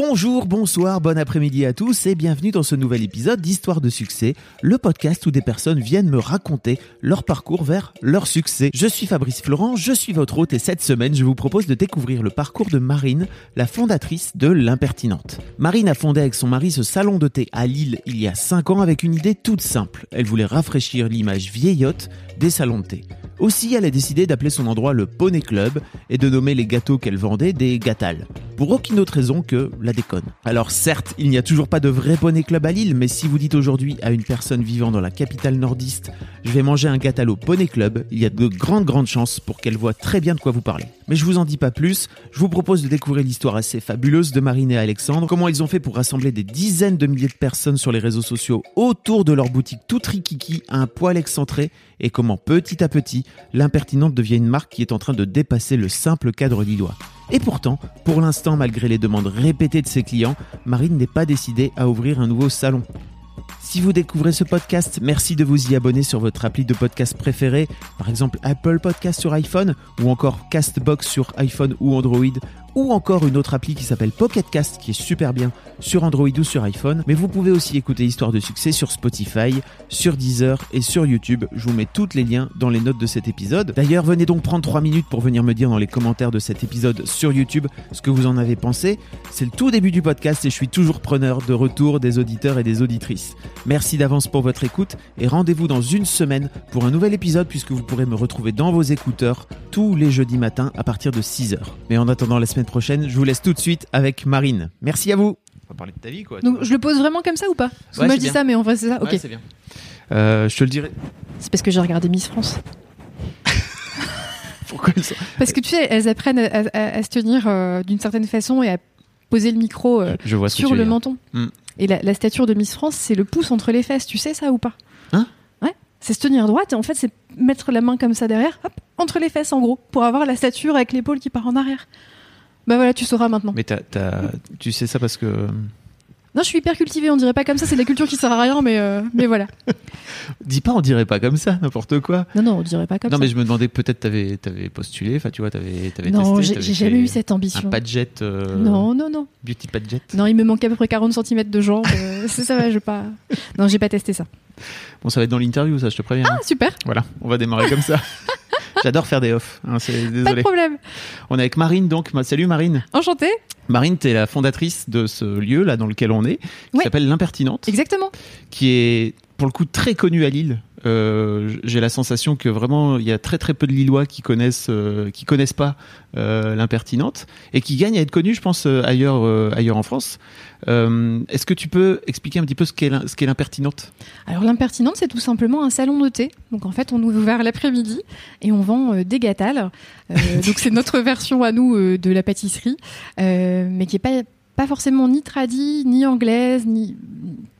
Bonjour, bonsoir, bon après-midi à tous et bienvenue dans ce nouvel épisode d'Histoire de succès, le podcast où des personnes viennent me raconter leur parcours vers leur succès. Je suis Fabrice Florent, je suis votre hôte et cette semaine je vous propose de découvrir le parcours de Marine, la fondatrice de l'Impertinente. Marine a fondé avec son mari ce salon de thé à Lille il y a 5 ans avec une idée toute simple. Elle voulait rafraîchir l'image vieillotte des salons de thé. Aussi, elle a décidé d'appeler son endroit le Poney Club et de nommer les gâteaux qu'elle vendait des gâtales. Pour aucune autre raison que la déconne. Alors certes, il n'y a toujours pas de vrai Poney Club à Lille, mais si vous dites aujourd'hui à une personne vivant dans la capitale nordiste, je vais manger un gâteau au Poney Club, il y a de grandes grandes chances pour qu'elle voit très bien de quoi vous parlez. Mais je vous en dis pas plus, je vous propose de découvrir l'histoire assez fabuleuse de Marine et Alexandre, comment ils ont fait pour rassembler des dizaines de milliers de personnes sur les réseaux sociaux autour de leur boutique tout rikiki un poil excentré, et comment petit à petit, l'impertinente devient une marque qui est en train de dépasser le simple cadre lillois. Et pourtant, pour l'instant, malgré les demandes répétées de ses clients, Marine n'est pas décidée à ouvrir un nouveau salon. Si vous découvrez ce podcast, merci de vous y abonner sur votre appli de podcast préféré, par exemple Apple Podcast sur iPhone ou encore Castbox sur iPhone ou Android ou encore une autre appli qui s'appelle Pocketcast qui est super bien sur Android ou sur iPhone. Mais vous pouvez aussi écouter Histoire de succès sur Spotify, sur Deezer et sur YouTube. Je vous mets tous les liens dans les notes de cet épisode. D'ailleurs, venez donc prendre 3 minutes pour venir me dire dans les commentaires de cet épisode sur YouTube ce que vous en avez pensé. C'est le tout début du podcast et je suis toujours preneur de retour des auditeurs et des auditrices. Merci d'avance pour votre écoute et rendez-vous dans une semaine pour un nouvel épisode puisque vous pourrez me retrouver dans vos écouteurs tous les jeudis matins à partir de 6h. Mais en attendant la semaine prochaine, je vous laisse tout de suite avec Marine. Merci à vous. On va parler de ta vie quoi. Donc je le pose vraiment comme ça ou pas? Parce que Ouais, moi c'est je dis bien. ça, mais en vrai c'est ça? Ok. C'est bien. Euh, je te le dirai. c'est parce que j'ai regardé Miss France. Pourquoi elles sont- Parce que tu sais, elles apprennent à, à- à se tenir euh, d'une certaine façon et à poser le micro euh, Je vois ce que sur le dire. menton. Hmm. Et la, la stature de Miss France, c'est le pouce entre les fesses. Tu sais ça ou pas Hein Ouais. C'est se tenir droite et en fait c'est mettre la main comme ça derrière, hop, entre les fesses en gros, pour avoir la stature avec l'épaule qui part en arrière. Bah voilà, tu sauras maintenant. Mais t'as- t'as- tu sais ça parce que. Non, je suis hyper cultivée, on dirait pas comme ça, c'est de la culture qui sert à rien, mais, euh, mais voilà. Dis pas, on dirait pas comme ça, n'importe quoi. Non, non, on dirait pas comme non, ça. mais je me demandais peut-être t'avais avais postulé, enfin tu vois, t'avais avais non, testé. j'ai jamais eu cette Un ambition. padjet. euh, Non, non, non. Beauty padjet. Non, il me manque à peu près 40 cm de jambes. euh, ça, va, je pas. Non, j'ai pas testé ça. Bon, ça va être dans l'interview, ça, je te préviens. Ah, super, Voilà, on va démarrer comme ça. J'adore faire des off. hein, c'est- pas de désolé. problème. On est avec Marine, donc. Salut Marine. Enchantée. Marine, t'es la fondatrice de ce lieu là dans lequel on est, qui Ouais. s'appelle l'Impertinente. Exactement. qui est pour le coup très connu à Lille. Euh, J'ai la sensation que vraiment il y a très très peu de Lillois qui connaissent euh, qui connaissent pas euh, l'impertinente et qui gagnent à être connus, je pense ailleurs ailleurs en France. Est-ce que tu peux expliquer un petit peu ce qu'est ce qu'est l'impertinente? Alors, l'impertinente, c'est tout simplement un salon de thé. Donc, en fait, on est ouvert l'après-midi et on vend des gâtales. Donc, c'est notre version à nous de la pâtisserie, mais qui est pas pas forcément ni tradie, ni anglaise, ni.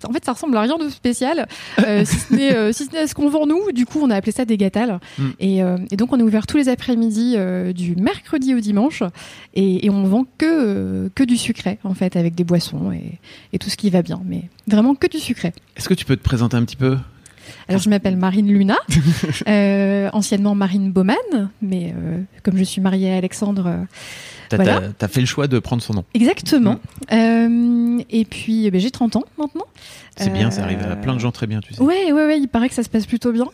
En fait, ça ressemble à rien de spécial, euh, si ce n'est euh, si ce qu'on vend nous. Du coup, on a appelé ça des gâtales. Mm. Et, euh, et donc, on est ouvert tous les après-midi euh, du mercredi au dimanche, et, et on vend que euh, que du sucré en fait, avec des boissons et, et tout ce qui va bien, mais vraiment que du sucré. Est-ce que tu peux te présenter un petit peu? Alors, je m'appelle Marine Luna, euh, anciennement Marine Baumann, mais euh, comme je suis mariée à Alexandre, euh, T'as Voilà. fait le choix de prendre son nom. exactement. Euh, et puis, eh ben, j'ai 30 ans maintenant. C'est bien, ça arrive à plein de gens très bien, tu sais. Ouais, ouais, ouais, il paraît que ça se passe plutôt bien.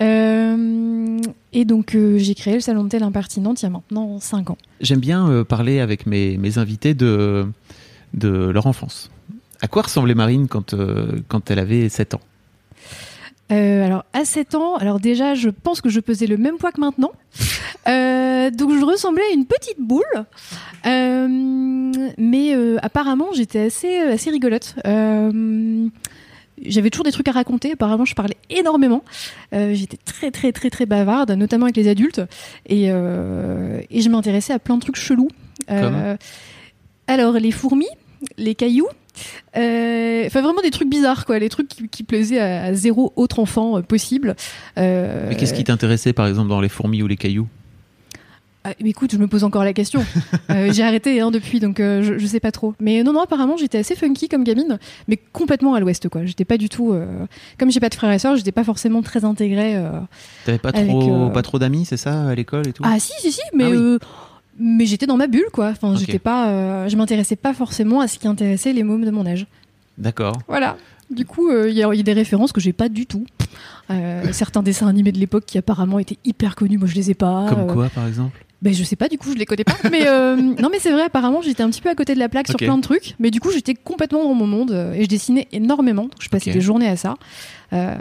Euh, et donc, euh, j'ai créé le salon de thé l'impertinente il y a maintenant 5 ans. J'aime bien euh, parler avec mes, mes invités de, de leur enfance. À quoi ressemblait Marine quand, quand elle avait 7 ans? Euh, alors, à 7 ans, alors déjà, je pense que je pesais le même poids que maintenant. Euh, donc, je ressemblais à une petite boule. Euh, mais apparemment, j'étais assez, assez rigolote. J'avais toujours des trucs à raconter. Apparemment, je parlais énormément. J'étais très, très, très, très bavarde, notamment avec les adultes. Et, et je m'intéressais à plein de trucs chelous. Alors, les fourmis, les cailloux. Euh, Enfin, vraiment des trucs bizarres, quoi. Les trucs qui, qui plaisaient à, à zéro autre enfant euh, possible. Euh, Mais qu'est-ce qui t'intéressait par exemple dans les fourmis ou les cailloux? Ah, mais écoute, je me pose encore la question. Euh, j'ai arrêté hein, depuis, donc euh, je, je sais pas trop. Mais non, non, apparemment, j'étais assez funky comme gamine, mais complètement à l'ouest, quoi. J'étais pas du tout. euh, Comme j'ai pas de frères et sœurs, j'étais pas forcément très intégrée. T'avais pas Avec, trop, pas trop d'amis, c'est ça, à l'école et tout? Ah, si, si, si, mais. Ah oui. Mais j'étais dans ma bulle, quoi. Enfin, Ok. j'étais pas. euh, je m'intéressais pas forcément à ce qui intéressait les mômes de mon âge. D'accord. Voilà. Du coup, euh, il y, a il y a des références que j'ai pas du tout. Euh, certains dessins animés de l'époque qui apparemment étaient hyper connus, moi je les ai pas. Comme quoi, par exemple? Ben je sais pas, du coup je les connais pas. Mais euh, non, mais c'est vrai, apparemment j'étais un petit peu à côté de la plaque sur plein de trucs. Mais du coup j'étais complètement dans mon monde euh, et je dessinais énormément. Donc je passais des journées à ça, euh,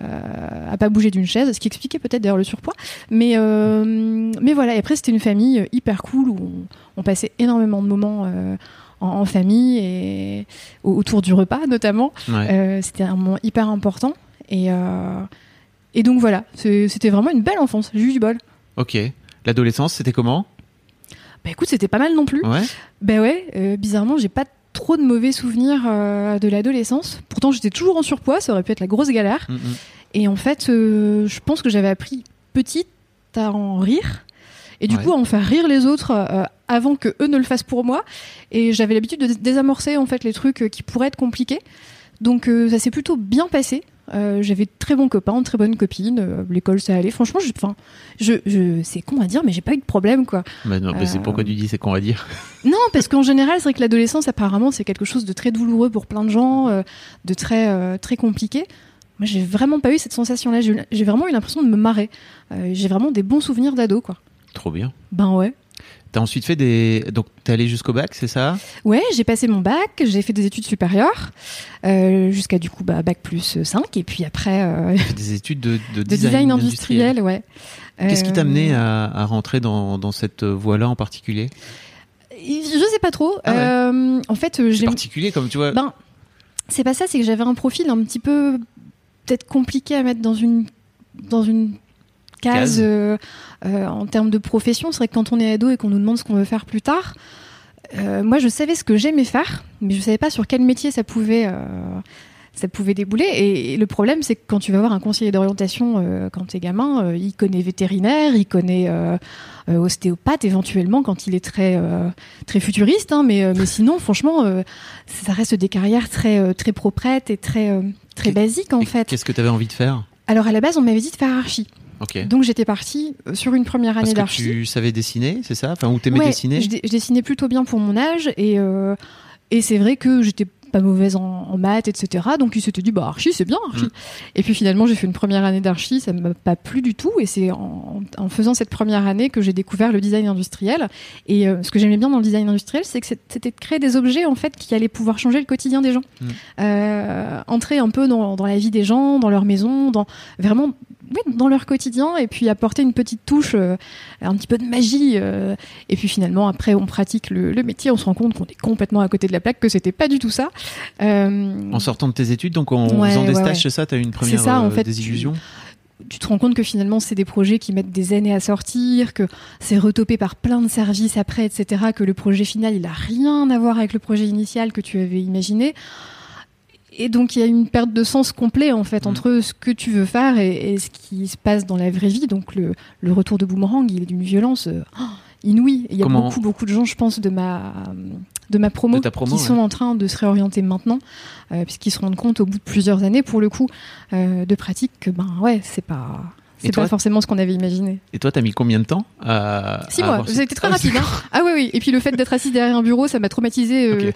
à pas bouger d'une chaise, ce qui expliquait peut-être d'ailleurs le surpoids. Mais euh, mais voilà. Et après c'était une famille hyper cool où on, on passait énormément de moments. euh, en, en famille et au- autour du repas notamment. Ouais. Euh, c'était un moment hyper important. Et, euh, et donc voilà, c'était vraiment une belle enfance. J'ai eu du bol. Ok. L'adolescence, c'était comment? Bah écoute, c'était pas mal non plus. Ouais. Ben ouais, euh, bizarrement, j'ai pas trop de mauvais souvenirs euh, de l'adolescence. Pourtant, j'étais toujours en surpoids, ça aurait pu être la grosse galère. Mm, mm. Et en fait, euh, je pense que j'avais appris petite à en rire. Et du Ouais. coup, à en faire rire les autres avant que eux ne le fassent pour moi. Et j'avais l'habitude de dés- désamorcer en fait les trucs qui pourraient être compliqués. Donc ça s'est plutôt bien passé. Euh, j'avais de très bons copains, de très bonnes copines. euh, L'école, ça allait. Franchement, je, je, je, c'est con à dire, mais j'ai pas eu de problème, quoi. Bah non, mais c'est Euh, pourquoi tu dis c'est qu'on va dire? Non, parce qu'en général, c'est vrai que l'adolescence, apparemment, c'est quelque chose de très douloureux pour plein de gens, euh, de très, euh, très compliqué. Moi, j'ai vraiment pas eu cette sensation-là. J'ai vraiment eu l'impression de me marrer. Euh, j'ai vraiment des bons souvenirs d'ado, quoi. Trop bien. Ben ouais. T'as ensuite fait des. Donc, t'es allé jusqu'au bac, c'est ça? Ouais, j'ai passé mon bac, j'ai fait des études supérieures, euh, jusqu'à du coup bah, bac plus 5, et puis après euh, des études de, de de design, industriel, ouais. Qu'est-ce qui t'a Euh, amené à, à rentrer dans, dans cette voie-là en particulier? Je sais pas trop. Ah ouais. Euh, en fait, euh, j'ai particulier comme tu vois. Ben, c'est pas ça, c'est que j'avais un profil un petit peu peut-être compliqué à mettre dans une dans une case, euh, euh, en termes de profession. C'est vrai que quand on est ado et qu'on nous demande ce qu'on veut faire plus tard, euh, moi je savais ce que j'aimais faire, mais je savais pas sur quel métier ça pouvait ça pouvait débouler. Et, le problème, c'est que quand tu vas voir un conseiller d'orientation euh, quand t'es gamin, euh, il connaît vétérinaire, il connaît euh, ostéopathe éventuellement quand il est très très futuriste, hein, mais mais sinon, franchement, ça reste des carrières très très proprettes et très très basiques en fait. Qu'est-ce que t'avais envie de faire? Alors à la base, on m'avait dit de faire archi, Donc j'étais partie euh, sur une première année d'archi. tu savais dessiner, c'est ça? Enfin, ou t'aimais Ouais, dessiner? je, je dessinais plutôt bien pour mon âge et, euh, et c'est vrai que j'étais pas mauvaise en, en maths, etc. Donc ils s'étaient dit, bah archi, c'est bien archi. Mm. Et puis finalement, j'ai fait une première année d'archi, ça m'a pas plu du tout. Et c'est en, en faisant cette première année que j'ai découvert le design industriel. Et euh, ce que j'aimais bien dans le design industriel, c'est que c'était de créer des objets en fait qui allaient pouvoir changer le quotidien des gens, Mm. Euh, entrer un peu dans, dans la vie des gens, dans leur maison, dans vraiment oui, dans leur quotidien et puis apporter une petite touche, euh, un petit peu de magie. euh, et puis finalement, après, on pratique le, le métier, on se rend compte qu'on est complètement à côté de la plaque, que c'était pas du tout ça. Euh, En sortant de tes études, donc en Ouais, faisant des ouais, stages, ouais. c'est ça T'as eu une première ça, en fait, désillusion tu te rends compte que finalement, c'est des projets qui mettent des années à sortir, que c'est retopé par plein de services après, etc., que le projet final, il a rien à voir avec le projet initial que tu avais imaginé. Et donc, il y a une perte de sens complet, en fait, Mm. entre ce que tu veux faire et, et ce qui se passe dans la vraie vie. Donc, le, le retour de Boomerang, il est d'une violence euh, inouïe. Et Il y a Comment- beaucoup, beaucoup de gens, je pense, de ma, de ma promo, De ta promo, qui ouais. sont en train de se réorienter maintenant, euh, puisqu'ils se rendent compte au bout de plusieurs années, pour le coup, euh, de pratique, que ben ouais, c'est pas. C'est pas forcément ce qu'on avait imaginé. Et toi, t'as mis combien de temps à. Six mois, été très Ah, rapide. hein. Ah oui, oui. Et puis le fait d'être assise derrière un bureau, ça m'a traumatisé. euh,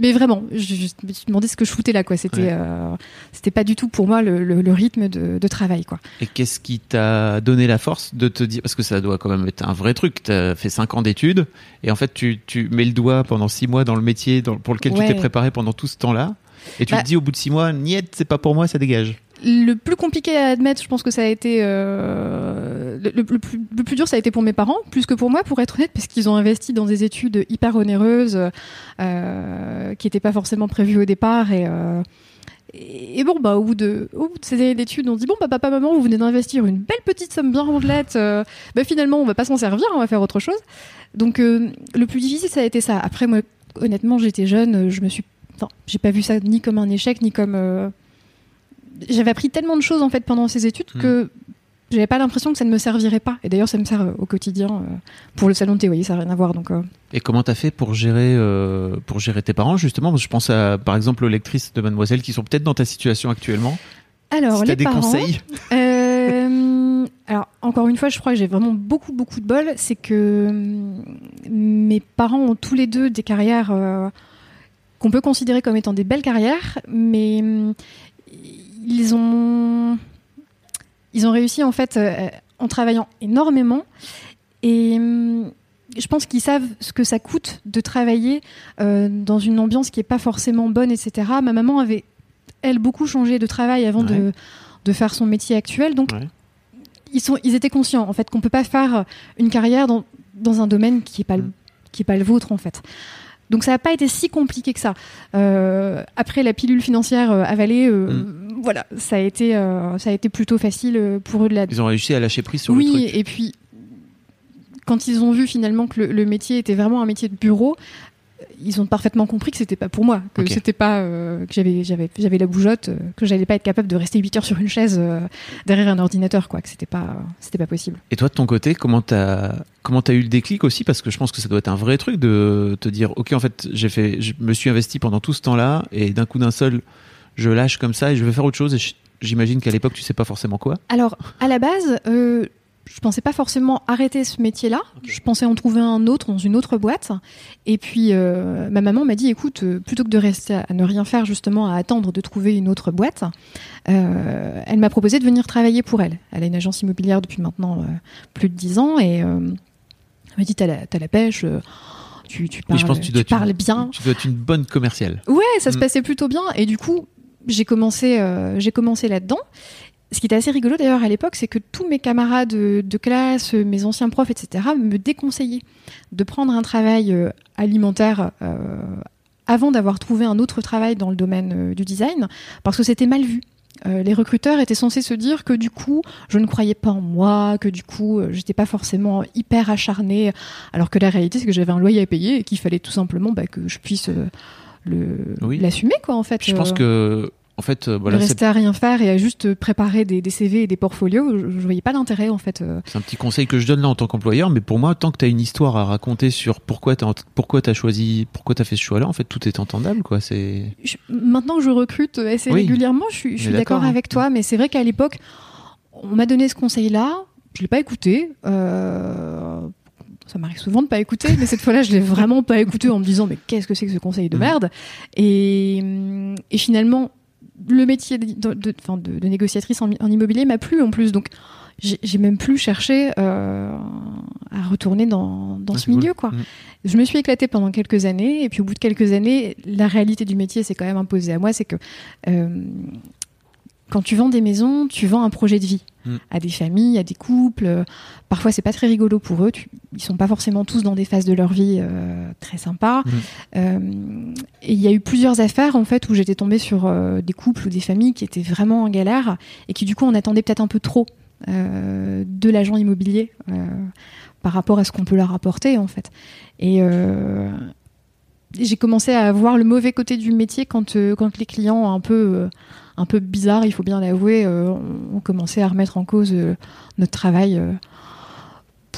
Mais vraiment, je, je me suis demandé ce que je foutais là, quoi. C'était, Ouais. euh, c'était pas du tout pour moi le, le- le rythme de, de travail, quoi. Et qu'est-ce qui t'a donné la force de te dire. Parce que ça doit quand même être un vrai truc. T'as fait 5 ans d'études et en fait, tu, tu mets le doigt pendant 6 mois dans le métier dans- pour lequel tu t'es préparé pendant tout ce temps-là. Et tu Bah- te dis au bout de 6 mois, niet, c'est pas pour moi, ça dégage. Le plus compliqué à admettre, je pense que ça a été euh, le, plus, dur, ça a été pour mes parents, plus que pour moi, pour être honnête, parce qu'ils ont investi dans des études hyper onéreuses, euh, qui n'étaient pas forcément prévues au départ, et, euh, bon, bah, au bout de, ces années d'études, on dit bon, bah, papa, maman, vous venez d'investir une belle petite somme bien rondelette. Euh, bah, finalement, on va pas s'en servir, on va faire autre chose. Donc, le plus difficile, ça a été ça. Après, moi, honnêtement, j'étais jeune, je me suis, enfin, j'ai pas vu ça ni comme un échec, ni comme. J'avais appris tellement de choses en fait pendant ces études hmm. que j'avais pas l'impression que ça ne me servirait pas. Et d'ailleurs, ça me sert euh, au quotidien euh, pour le salon de thé. Vous voyez, ça n'a rien à voir. Donc. Euh. Et comment t'as fait pour gérer pour gérer tes parents justement? Je pense à par exemple aux lectrices de Mademoiselle qui sont peut-être dans ta situation actuellement. Alors, si les des parents, conseils. alors encore une fois, je crois que j'ai vraiment beaucoup beaucoup de bol. C'est que mes parents ont tous les deux des carrières qu'on peut considérer comme étant des belles carrières, mais ils ont ils ont réussi en fait euh, en travaillant énormément et hum, je pense qu'ils savent ce que ça coûte de travailler euh, dans une ambiance qui n'est pas forcément bonne, etc. Ma maman avait, elle, beaucoup changé de travail avant de, de, faire son métier actuel. Donc, ils, sont, ils étaient conscients, en fait, qu'on ne peut pas faire une carrière dans, dans un domaine qui n'est pas, mm. qui est pas le vôtre, en fait. Donc ça n'a pas été si compliqué que ça. Euh, après la pilule financière euh, avalée, euh, mm. voilà, ça a été ça a été plutôt facile pour eux de la. Ils ont réussi à lâcher prise sur le truc. Oui, et puis quand ils ont vu finalement que le, métier était vraiment un métier de bureau, ils ont parfaitement compris que c'était pas pour moi, que c'était pas euh, que j'avais j'avais j'avais la bougeotte, euh, que j'allais pas être capable de rester 8 heures sur une chaise euh, derrière un ordinateur quoi, que c'était pas c'était pas possible. Et toi de ton côté, comment t'as comment as eu le déclic aussi? Parce que je pense que ça doit être un vrai truc de te dire OK en fait, j'ai fait je me suis investi pendant tout ce temps-là et d'un coup d'un seul je lâche comme ça et je vais faire autre chose et j'imagine qu'à l'époque tu sais pas forcément quoi. Alors à la base je pensais pas forcément arrêter ce métier-là. Je pensais en trouver un autre dans une autre boîte. Et puis euh, ma maman m'a dit écoute, euh, plutôt que de rester à ne rien faire justement à attendre de trouver une autre boîte, euh, elle m'a proposé de venir travailler pour elle. Elle a une agence immobilière depuis maintenant plus de dix ans et elle m'a dit t'as la, la pêche. Tu, tu, parles, tu, parles bien. Tu dois être une bonne commerciale. Ouais, ça se mm. passait plutôt bien. Et du coup, j'ai commencé, j'ai commencé là-dedans. Ce qui était assez rigolo d'ailleurs à l'époque, c'est que tous mes camarades de, classe, mes anciens profs, etc., me déconseillaient de prendre un travail euh, alimentaire euh, avant d'avoir trouvé un autre travail dans le domaine euh, du design, parce que c'était mal vu. les recruteurs étaient censés se dire que du coup, je ne croyais pas en moi, que du coup, j'étais pas forcément hyper acharnée, alors que la réalité, c'est que j'avais un loyer à payer et qu'il fallait tout simplement bah, que je puisse l'assumer, quoi, en fait. Je pense que en fait, euh, voilà, rester à rien faire et à juste préparer des, CV et des portfolios, je, ne voyais pas d'intérêt en fait. Euh. C'est un petit conseil que je donne là en tant qu'employeur, mais pour moi, tant que tu as une histoire à raconter sur pourquoi tu pourquoi as choisi, pourquoi tu as fait ce choix-là, en fait, tout est entendable, quoi. C'est. Maintenant que je recrute assez régulièrement, je suis, d'accord avec hein. toi, mais c'est vrai qu'à l'époque, on m'a donné ce conseil-là, je l'ai pas écouté. Euh, ça m'arrive souvent de pas écouter, mais cette fois-là, je l'ai vraiment pas écouté en me disant mais qu'est-ce que c'est que ce conseil de mmh. merde? Et, et, finalement, le métier de, de, de, négociatrice en, immobilier m'a plu en plus. Donc, j'ai même plus cherché euh, à retourner dans, dans ce milieu. Quoi. Mm. Je me suis éclatée pendant quelques années, et puis au bout de quelques années, la réalité du métier s'est quand même imposée à moi. C'est que euh, quand tu vends des maisons, tu vends un projet de vie à des familles, à des couples. Parfois, c'est pas très rigolo pour eux. ils sont pas forcément tous dans des phases de leur vie euh, très sympas. Mm. Euh, et il y a eu plusieurs affaires en fait où j'étais tombée sur euh, des couples ou des familles qui étaient vraiment en galère et qui du coup on attendait peut-être un peu trop de l'agent immobilier par rapport à ce qu'on peut leur apporter en fait. Et j'ai commencé à voir le mauvais côté du métier quand, quand les clients un peu un peu bizarre, il faut bien l'avouer, euh, on, commençait à remettre en cause euh, notre travail euh,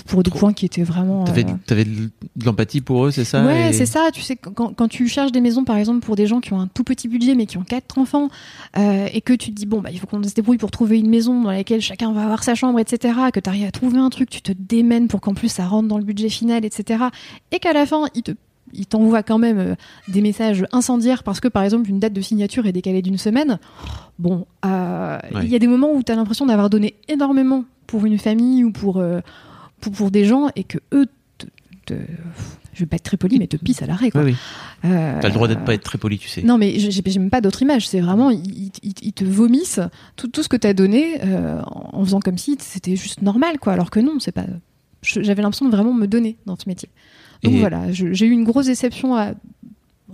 pour des points qui étaient vraiment. T'avais, avais de l'empathie pour eux, c'est ça Ouais, c'est ça. Tu sais, quand, quand, tu cherches des maisons, par exemple, pour des gens qui ont un tout petit budget mais qui ont quatre enfants, et que tu te dis bon bah il faut qu'on se débrouille pour trouver une maison dans laquelle chacun va avoir sa chambre, etc. Que tu arrives à trouver un truc, tu te démènes pour qu'en plus ça rentre dans le budget final, etc. Et qu'à la fin ils te il t'envoie quand même euh, des messages incendiaires parce que, par exemple, une date de signature est décalée d'une semaine. Bon, euh, il y a des moments où tu as l'impression d'avoir donné énormément pour une famille ou pour, euh, pour, des gens et que eux, te, je vais pas être très poli, mais te pissent à l'arrêt. Oui, oui. T'as le droit d'être pas être très poli, tu sais. Non, mais j'ai même pas d'autre image. C'est vraiment, ils, te vomissent tout, tout ce que t'as donné en faisant comme si c'était juste normal, quoi. Alors que non, c'est pas. J'avais l'impression de vraiment me donner dans ce métier. Donc voilà, j'ai eu une grosse déception à,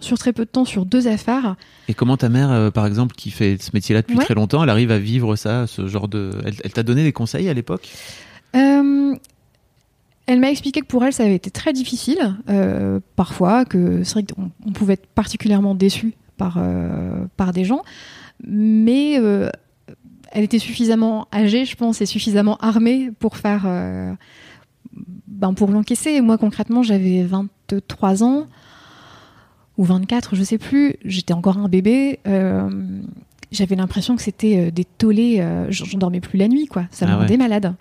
sur très peu de temps sur deux affaires. Et comment ta mère, euh, par exemple, qui fait ce métier-là depuis Ouais. très longtemps, elle arrive à vivre ça, ce genre de. Elle, elle t'a donné des conseils à l'époque? Euh, elle m'a expliqué que pour elle, ça avait été très difficile, euh, parfois, que c'est vrai qu'on on pouvait être particulièrement déçu par, par des gens, mais elle était suffisamment âgée, je pense, et suffisamment armée pour faire. Ben, pour l'encaisser. Moi, concrètement, j'avais 23 ans ou 24, je sais plus. J'étais encore un bébé. euh, j'avais l'impression que c'était euh, des tollés. euh, j'en dormais plus la nuit, quoi. Ça me Ah ouais. rendait malade.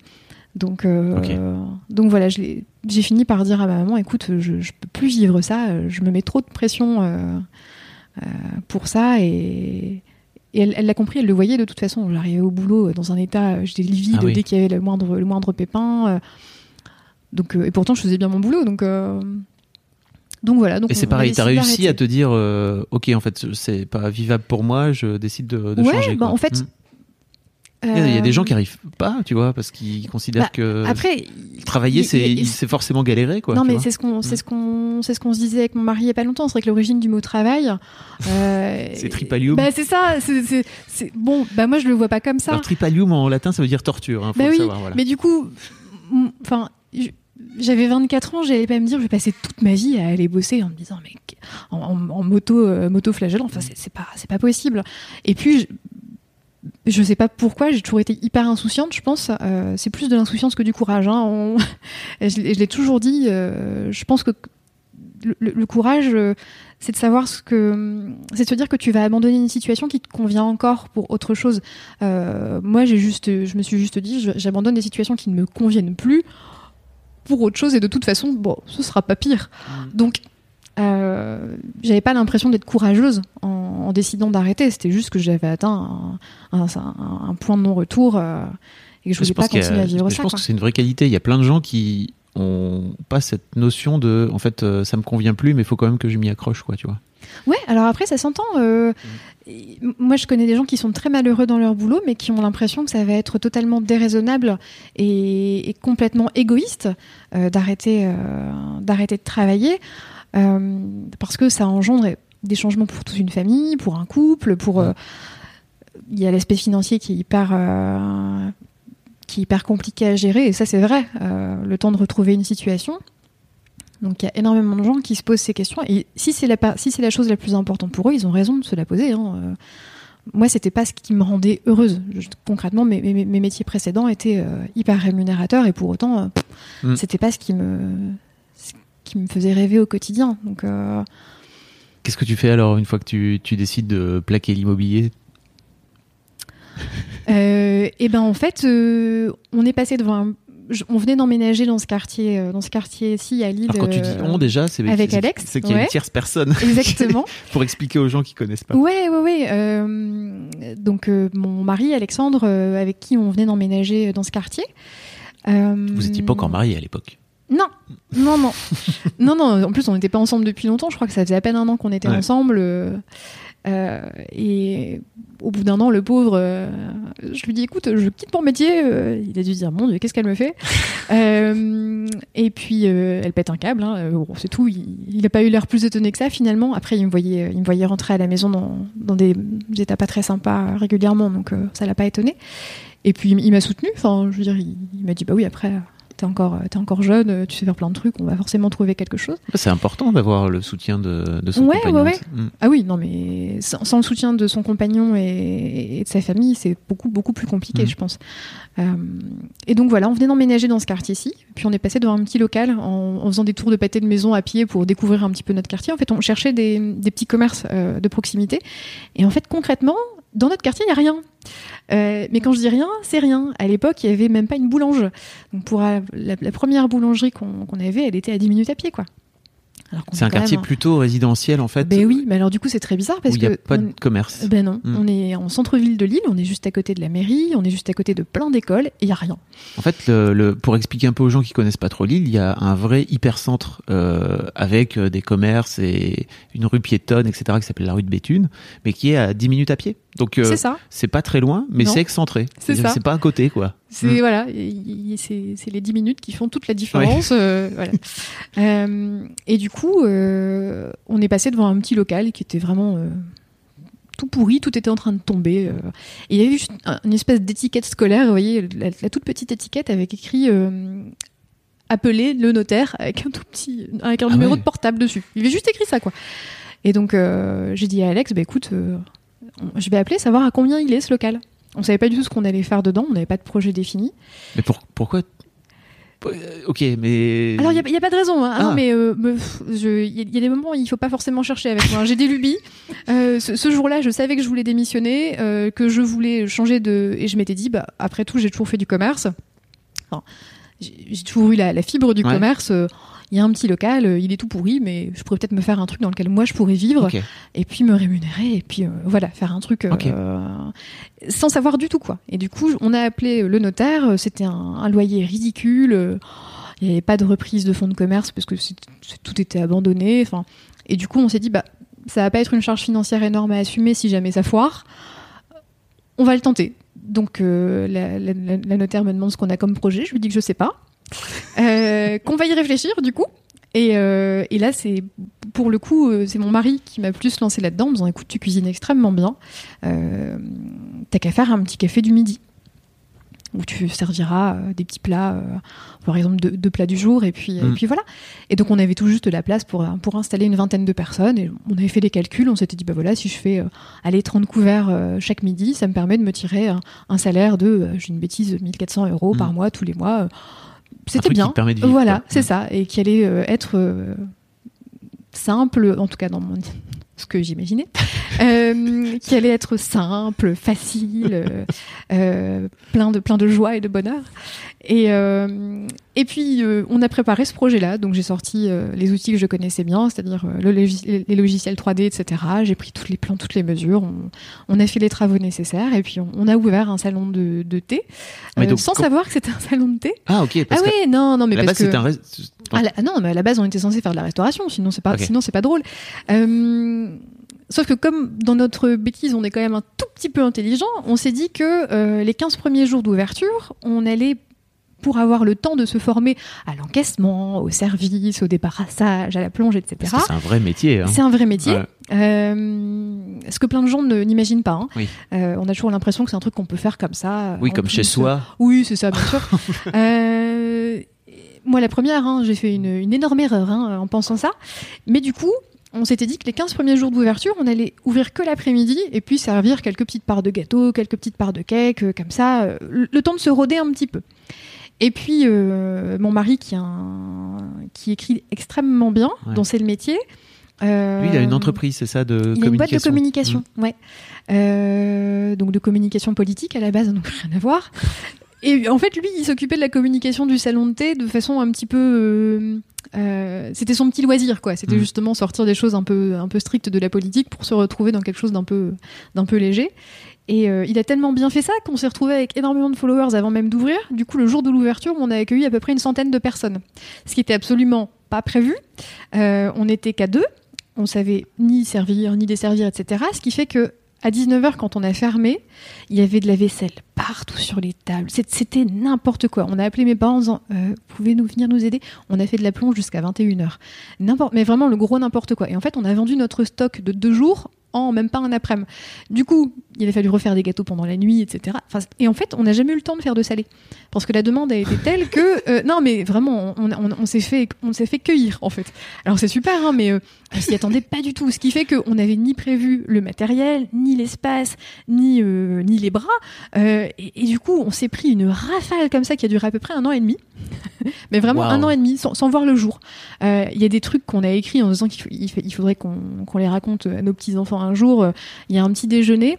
Donc, euh, donc voilà, j'ai fini par dire à ma maman, écoute, je, je peux plus vivre ça. Je me mets trop de pression pour ça et. Et elle l'a compris, elle le voyait de toute façon. J'arrivais au boulot dans un état, j'étais livide Ah oui. dès qu'il y avait le moindre, le moindre pépin. Donc, euh, et pourtant, je faisais bien mon boulot. Donc, euh, donc voilà. Donc Et c'est pareil, t'as décidé réussi à te dire, euh, ok, en fait, c'est pas vivable pour moi, je décide de, de Ouais, changer. bah, quoi. en fait, Mm. Il y a- il y a des gens qui arrivent pas, tu vois, parce qu'ils considèrent bah, que Après, travailler, il- c'est forcément galérer, quoi. non, tu mais c'est ce qu'on, c'est ce qu'on, c'est ce qu'on se disait avec mon mari il y a pas longtemps. C'est vrai que l'origine du mot travail, euh, C'est tripalium. Bah c'est ça. C'est, bon. Bah moi je le vois pas comme ça. Alors, tripalium en latin, ça veut dire torture, hein, faut Bah le oui, savoir. Voilà. Mais du coup, enfin, j'avais 24 ans, j'allais pas me dire, je vais passer toute ma vie à aller bosser en me disant, mais en, en- en moto, euh, moto flagellant, enfin, c'est c'est pas, c'est pas possible. Et puis, je, je sais pas pourquoi, j'ai toujours été hyper insouciante, je pense. euh, c'est plus de l'insouciance que du courage. Hein, on- je, l'ai- je l'ai toujours dit. euh, je pense que le, courage, euh, c'est de savoir ce que, c'est de se dire que tu vas abandonner une situation qui te convient encore pour autre chose. Moi, j'ai juste, je me suis juste dit, j'abandonne des situations qui ne me conviennent plus pour autre chose et de toute façon, bon, ce sera pas pire. Donc, euh, j'avais pas l'impression d'être courageuse en, en décidant d'arrêter. C'était juste que j'avais atteint un, un- un- un point de non-retour euh, et que je Je voulais pense, pas a- continuer à vivre je ça. pense quoi. que c'est une vraie qualité. Il y a plein de gens qui ont pas cette notion de, en fait, euh, ça me convient plus, mais il faut quand même que je m'y accroche, quoi, tu vois. Ouais, alors après, ça s'entend. euh, et m- Moi, je connais des gens qui sont très malheureux dans leur boulot, mais qui ont l'impression que ça va être totalement déraisonnable et, et complètement égoïste euh, d'arrêter euh, d'arrêter de travailler parce que ça engendre des changements pour toute une famille, pour un couple, pour. Il y a l'aspect financier qui est hyper. qui est hyper compliqué à gérer, et ça c'est vrai, le temps de retrouver une situation. Donc il y a énormément de gens qui se posent ces questions et si c'est la, si la chose la plus importante pour eux, ils ont raison de se la poser. hein. Euh, Moi, c'était pas ce qui me rendait heureuse. Je- concrètement, mes, mes- mes métiers précédents étaient euh, hyper rémunérateurs et pour autant, euh, Mm. c'était pas ce qui me ce qui me faisait rêver au quotidien. Donc euh, Qu'est-ce que tu fais alors une fois que tu, tu décides de plaquer l'immobilier? Et ben en fait, on est passé devant. un- je- On venait d'emménager dans ce quartier, euh, dans ce quartier-ci à Lille. Alors quand tu dis euh, on déjà, c'est avec Alex, c'est qu'il y a ouais. une tierce personne. Exactement. Pour expliquer aux gens qui connaissent pas. Ouais, ouais, ouais. euh, donc euh, mon mari Alexandre, euh, avec qui on venait d'emménager dans ce quartier. Vous étiez pas encore mariés à l'époque. Non, non, non, non, non. En plus, on n'était pas ensemble depuis longtemps. Je crois que ça faisait à peine un an qu'on était Ouais. ensemble. Euh, et au bout d'un an, le pauvre, euh, je lui dis écoute, je quitte mon métier. Euh, il a dû se dire mon Dieu, qu'est-ce qu'elle me fait Et puis elle pète un câble. hein. Bon, c'est tout. Il n'a pas eu l'air plus étonné que ça finalement. Après, il me voyait, il me voyait rentrer à la maison dans, dans des états pas très sympas régulièrement, donc ça l'a pas étonné. Et puis il m'a soutenu. Enfin, je veux dire, il, il m'a dit bah oui, après. T'es encore, t'es encore jeune, euh, tu sais faire plein de trucs, on va forcément trouver quelque chose. C'est important d'avoir le soutien de, de son Ouais, compagnon. ouais, ouais. Mm. Ah oui, non, mais sans, sans le soutien de son compagnon et, et de sa famille, c'est beaucoup, beaucoup plus compliqué, Mhm. je pense. Euh, et donc voilà, on venait d'emménager dans ce quartier-ci, puis on est passé devant un petit local en, en faisant des tours de pâté de maison à pied pour découvrir un petit peu notre quartier. En fait, on cherchait des, des petits commerces euh, de proximité. Et en fait, concrètement, dans notre quartier, il n'y a rien. Euh, mais quand je dis rien, c'est rien. À l'époque, il n'y avait même pas une boulange. Donc pour euh, la, première boulangerie qu'on qu'on avait, elle était à 10 minutes à pied, quoi. C'est un quartier même plutôt résidentiel en fait. Ben oui, mais alors du coup c'est très bizarre parce où il n'y a que pas on- de commerce. ben non, Mm. on est en centre-ville de Lille, on est juste à côté de la mairie, on est juste à côté de plein d'écoles et il y a rien. En fait, le, le- pour expliquer un peu aux gens qui connaissent pas trop Lille, il y a un vrai hypercentre euh, avec euh, des commerces et une rue piétonne, etc., qui s'appelle la rue de Béthune, mais qui est à 10 minutes à pied. Donc euh, c'est ça. c'est pas très loin, mais c'est excentré. C'est C'est-à-dire ça. C'est pas à côté, quoi. C'est Mm. voilà, c'est les 10 minutes qui font toute la différence. euh, voilà. Euh, et du coup, euh, on est passé devant un petit local qui était vraiment euh, tout pourri, tout était en train de tomber. euh. et il y avait juste un- une espèce d'étiquette scolaire, vous voyez, la, la toute petite étiquette avec écrit appeler le notaire avec un tout petit, avec un Ah numéro ouais. de portable dessus. Il avait juste écrit ça, quoi. Et donc, j'ai dit à Alex, bah écoute, je vais appeler savoir à combien il est ce local. On savait pas du tout ce qu'on allait faire dedans, on n'avait pas de projet défini. Mais pour- pourquoi Ok, mais. Alors, il n'y a, pas de raison. hein. Ah non, Ah. mais euh, il y, a- des moments où il faut pas forcément chercher avec moi. J'ai des lubies. Euh, ce ce jour-là, je savais que je voulais démissionner, euh, que je voulais changer de. Et je m'étais dit, bah, après tout, j'ai toujours fait du commerce. Enfin, j'ai toujours eu la, la fibre du Ouais. commerce. Euh, Il y a un petit local, euh, il est tout pourri, mais je pourrais peut-être me faire un truc dans lequel moi je pourrais vivre et puis me rémunérer et puis euh, voilà faire un truc euh, sans savoir du tout quoi et du coup on a appelé le notaire c'était un, un loyer ridicule il n'y avait pas de reprise de fonds de commerce parce que tout était abandonné enfin et du coup on s'est dit bah ça va pas être une charge financière énorme à assumer si jamais ça foire on va le tenter donc euh, la, notaire me demande ce qu'on a comme projet. Je lui dis que je sais pas. Euh, qu'on va y réfléchir du coup. Et, euh, et là, c'est pour le coup, c'est mon mari qui m'a plus lancé là-dedans en disant écoute, tu cuisines extrêmement bien, t'as qu'à faire un petit café du midi où tu serviras euh, des petits plats, euh, par exemple deux, deux plats du jour, et puis, Mm. et puis voilà. Et donc on avait tout juste la place pour, pour installer une vingtaine de personnes, et on avait fait des calculs, on s'était dit bah voilà, si je fais euh, aller 30 couverts chaque midi, ça me permet de me tirer un, un salaire de, j'ai une bêtise, 1400 euros Mm. par mois, tous les mois. C'était bien. Qui te permet de vivre, Voilà, c'est ça, et qui allait être simple, en tout cas dans mon, ce que j'imaginais, euh, qui allait être simple, facile, euh, euh, plein de plein de joie et de bonheur. Et euh, et puis on a préparé ce projet-là, donc j'ai sorti les outils que je connaissais bien, c'est-à-dire le logis- les logiciels 3D, etc. J'ai pris tous les plans, toutes les mesures, on, on a fait les travaux nécessaires, et puis on, on a ouvert un salon de, de thé, Mais donc, sans savoir que c'était un salon de thé. Ah, ok. Parce ah oui, non, non, mais parce que c'était un. Ah, la- non, mais à la base, on était censé faire de la restauration, sinon c'est pas, sinon c'est pas drôle. Euh, sauf que comme dans notre bêtise, on est quand même un tout petit peu intelligent, on s'est dit que euh, les 15 premiers jours d'ouverture, on allait pour avoir le temps de se former à l'encaissement, au service, au débarrassage, à la plonge, etc. c'est un vrai métier. hein. C'est un vrai métier. Ouais. Euh, ce que plein de gens ne- n'imaginent pas. hein. Oui. Euh, on a toujours l'impression que c'est un truc qu'on peut faire comme ça. Oui, comme chez soi. Oui, c'est ça, bien sûr. Euh, moi, la première, hein, j'ai fait une, une énorme erreur hein, en pensant ça. Mais du coup, on s'était dit que les 15 premiers jours d'ouverture, on allait ouvrir que l'après-midi et puis servir quelques petites parts de gâteau, quelques petites parts de cake, euh, comme ça, euh, le, temps de se roder un petit peu. Et puis, euh, mon mari, qui, a un- qui écrit extrêmement bien, Ouais. dont c'est le métier. euh, Lui, il a une entreprise, c'est ça, de il a une boîte de communication. communication, ouais. Euh, donc de communication politique à la base, donc rien à voir. Et en fait, lui, il s'occupait de la communication du salon de thé de façon un petit peu. euh, euh, c'était son petit loisir, quoi. C'était Mm. justement sortir des choses un peu, un peu strictes de la politique pour se retrouver dans quelque chose d'un peu, d'un peu léger. Et euh, il a tellement bien fait ça qu'on s'est retrouvé avec énormément de followers avant même d'ouvrir. Du coup, le jour de l'ouverture, on a accueilli à peu près une centaine de personnes, ce qui était absolument pas prévu. On n'était qu'à deux, on savait ni servir ni desservir, etc. Ce qui fait que à 19h, quand on a fermé, il y avait de la vaisselle partout sur les tables. C'était n'importe quoi. On a appelé mes parents en disant euh, Pouvez-nous venir nous aider? On a fait de la plonge jusqu'à 21h. N'importe, mais vraiment le gros n'importe quoi. Et en fait, on a vendu notre stock de deux jours en même pas un après-midi. Du coup, il a fallu refaire des gâteaux pendant la nuit, etc. Enfin, et en fait, on n'a jamais eu le temps de faire de salé. Parce que la demande a été telle que. euh, non, mais vraiment, on, on- on s'est fait, on s'est fait cueillir, en fait. Alors, c'est super, hein, mais euh, on s'y attendait pas du tout. Ce qui fait qu'on n'avait ni prévu le matériel, ni l'espace, ni, euh, ni les bras. Euh, et, et du coup, on s'est pris une rafale comme ça qui a duré à peu près un an et demi. mais vraiment Wow. un an et demi, sans, sans voir le jour. Il y a des trucs qu'on a écrits en disant qu'il il faudrait qu'on les raconte à nos un jour. Euh, Il y a un petit déjeuner.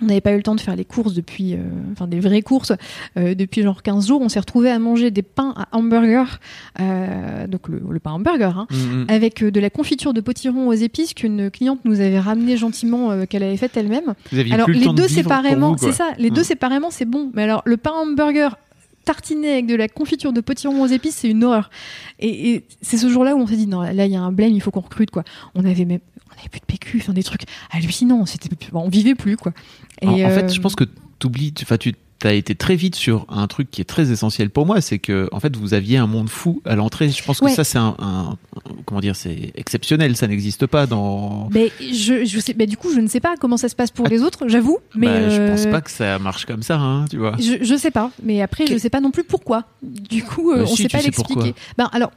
On n'avait pas eu le temps de faire les courses depuis, euh, enfin des vraies courses, euh, depuis genre 15 jours. On s'est retrouvé à manger des pains à hamburger, euh, donc le, le pain hamburger, hein, Mm, mm. avec de la confiture de potiron aux épices qu'une cliente nous avait ramené gentiment, qu'elle avait faite elle-même. Alors les de deux séparément, c'est ça, les deux Ouais. séparément c'est bon. Mais alors le pain hamburger tartiné avec de la confiture de potiron aux épices, c'est une horreur. Et, et c'est ce jour-là où on s'est dit non, là il y a un blême, il faut qu'on recrute quoi. On avait même on avait plus de PQ, enfin des trucs hallucinants, c'était on vivait plus quoi. Et en, en euh, fait, je pense que t'oublies, tu, enfin, tu as été très vite sur un truc qui est très essentiel pour moi, c'est que en fait vous aviez un monde fou à l'entrée. Je pense que Ouais. ça c'est un, un- comment dire, c'est exceptionnel, ça n'existe pas dans. Mais je, je sais, mais du coup, je ne sais pas comment ça se passe pour les autres, j'avoue. Mais Bah, je euh, pense pas que ça marche comme ça, hein, tu vois. Je, je sais pas, mais après, je sais pas non plus pourquoi. Du coup, euh, Bah on si, sait pas l'expliquer. Ben alors,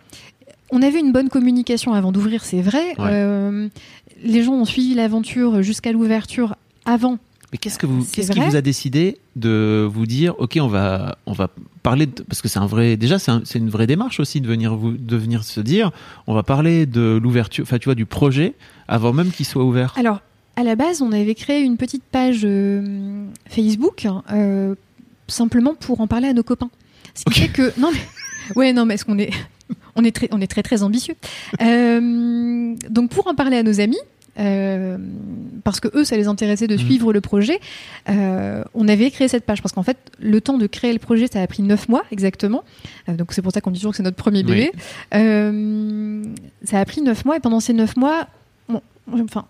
on avait une bonne communication avant d'ouvrir, c'est vrai. Ouais. Euh, les gens ont suivi l'aventure jusqu'à l'ouverture avant. Mais qu'est-ce que vous, C'est qu'est-ce qui vous a décidé de vous dire, ok, on va, on va parler de, parce que c'est un vrai, déjà c'est un- c'est une vraie démarche aussi de venir vous, de venir se dire, on va parler de l'ouverture, enfin tu vois, du projet avant même qu'il soit ouvert. Alors, à la base, on avait créé une petite page euh, Facebook euh, simplement pour en parler à nos copains. Ce qui fait que non mais ouais non mais est-ce qu'on est on est très on est très très ambitieux. Euh, donc pour en parler à nos amis. euh, parce que eux, ça les intéressait de Mhm. suivre le projet. euh, on avait créé cette page parce qu'en fait, le temps de créer le projet, ça a pris neuf mois exactement. Euh, donc c'est pour ça qu'on dit toujours que c'est notre premier bébé. Euh, ça a pris neuf mois et pendant ces neuf mois, on- enfin,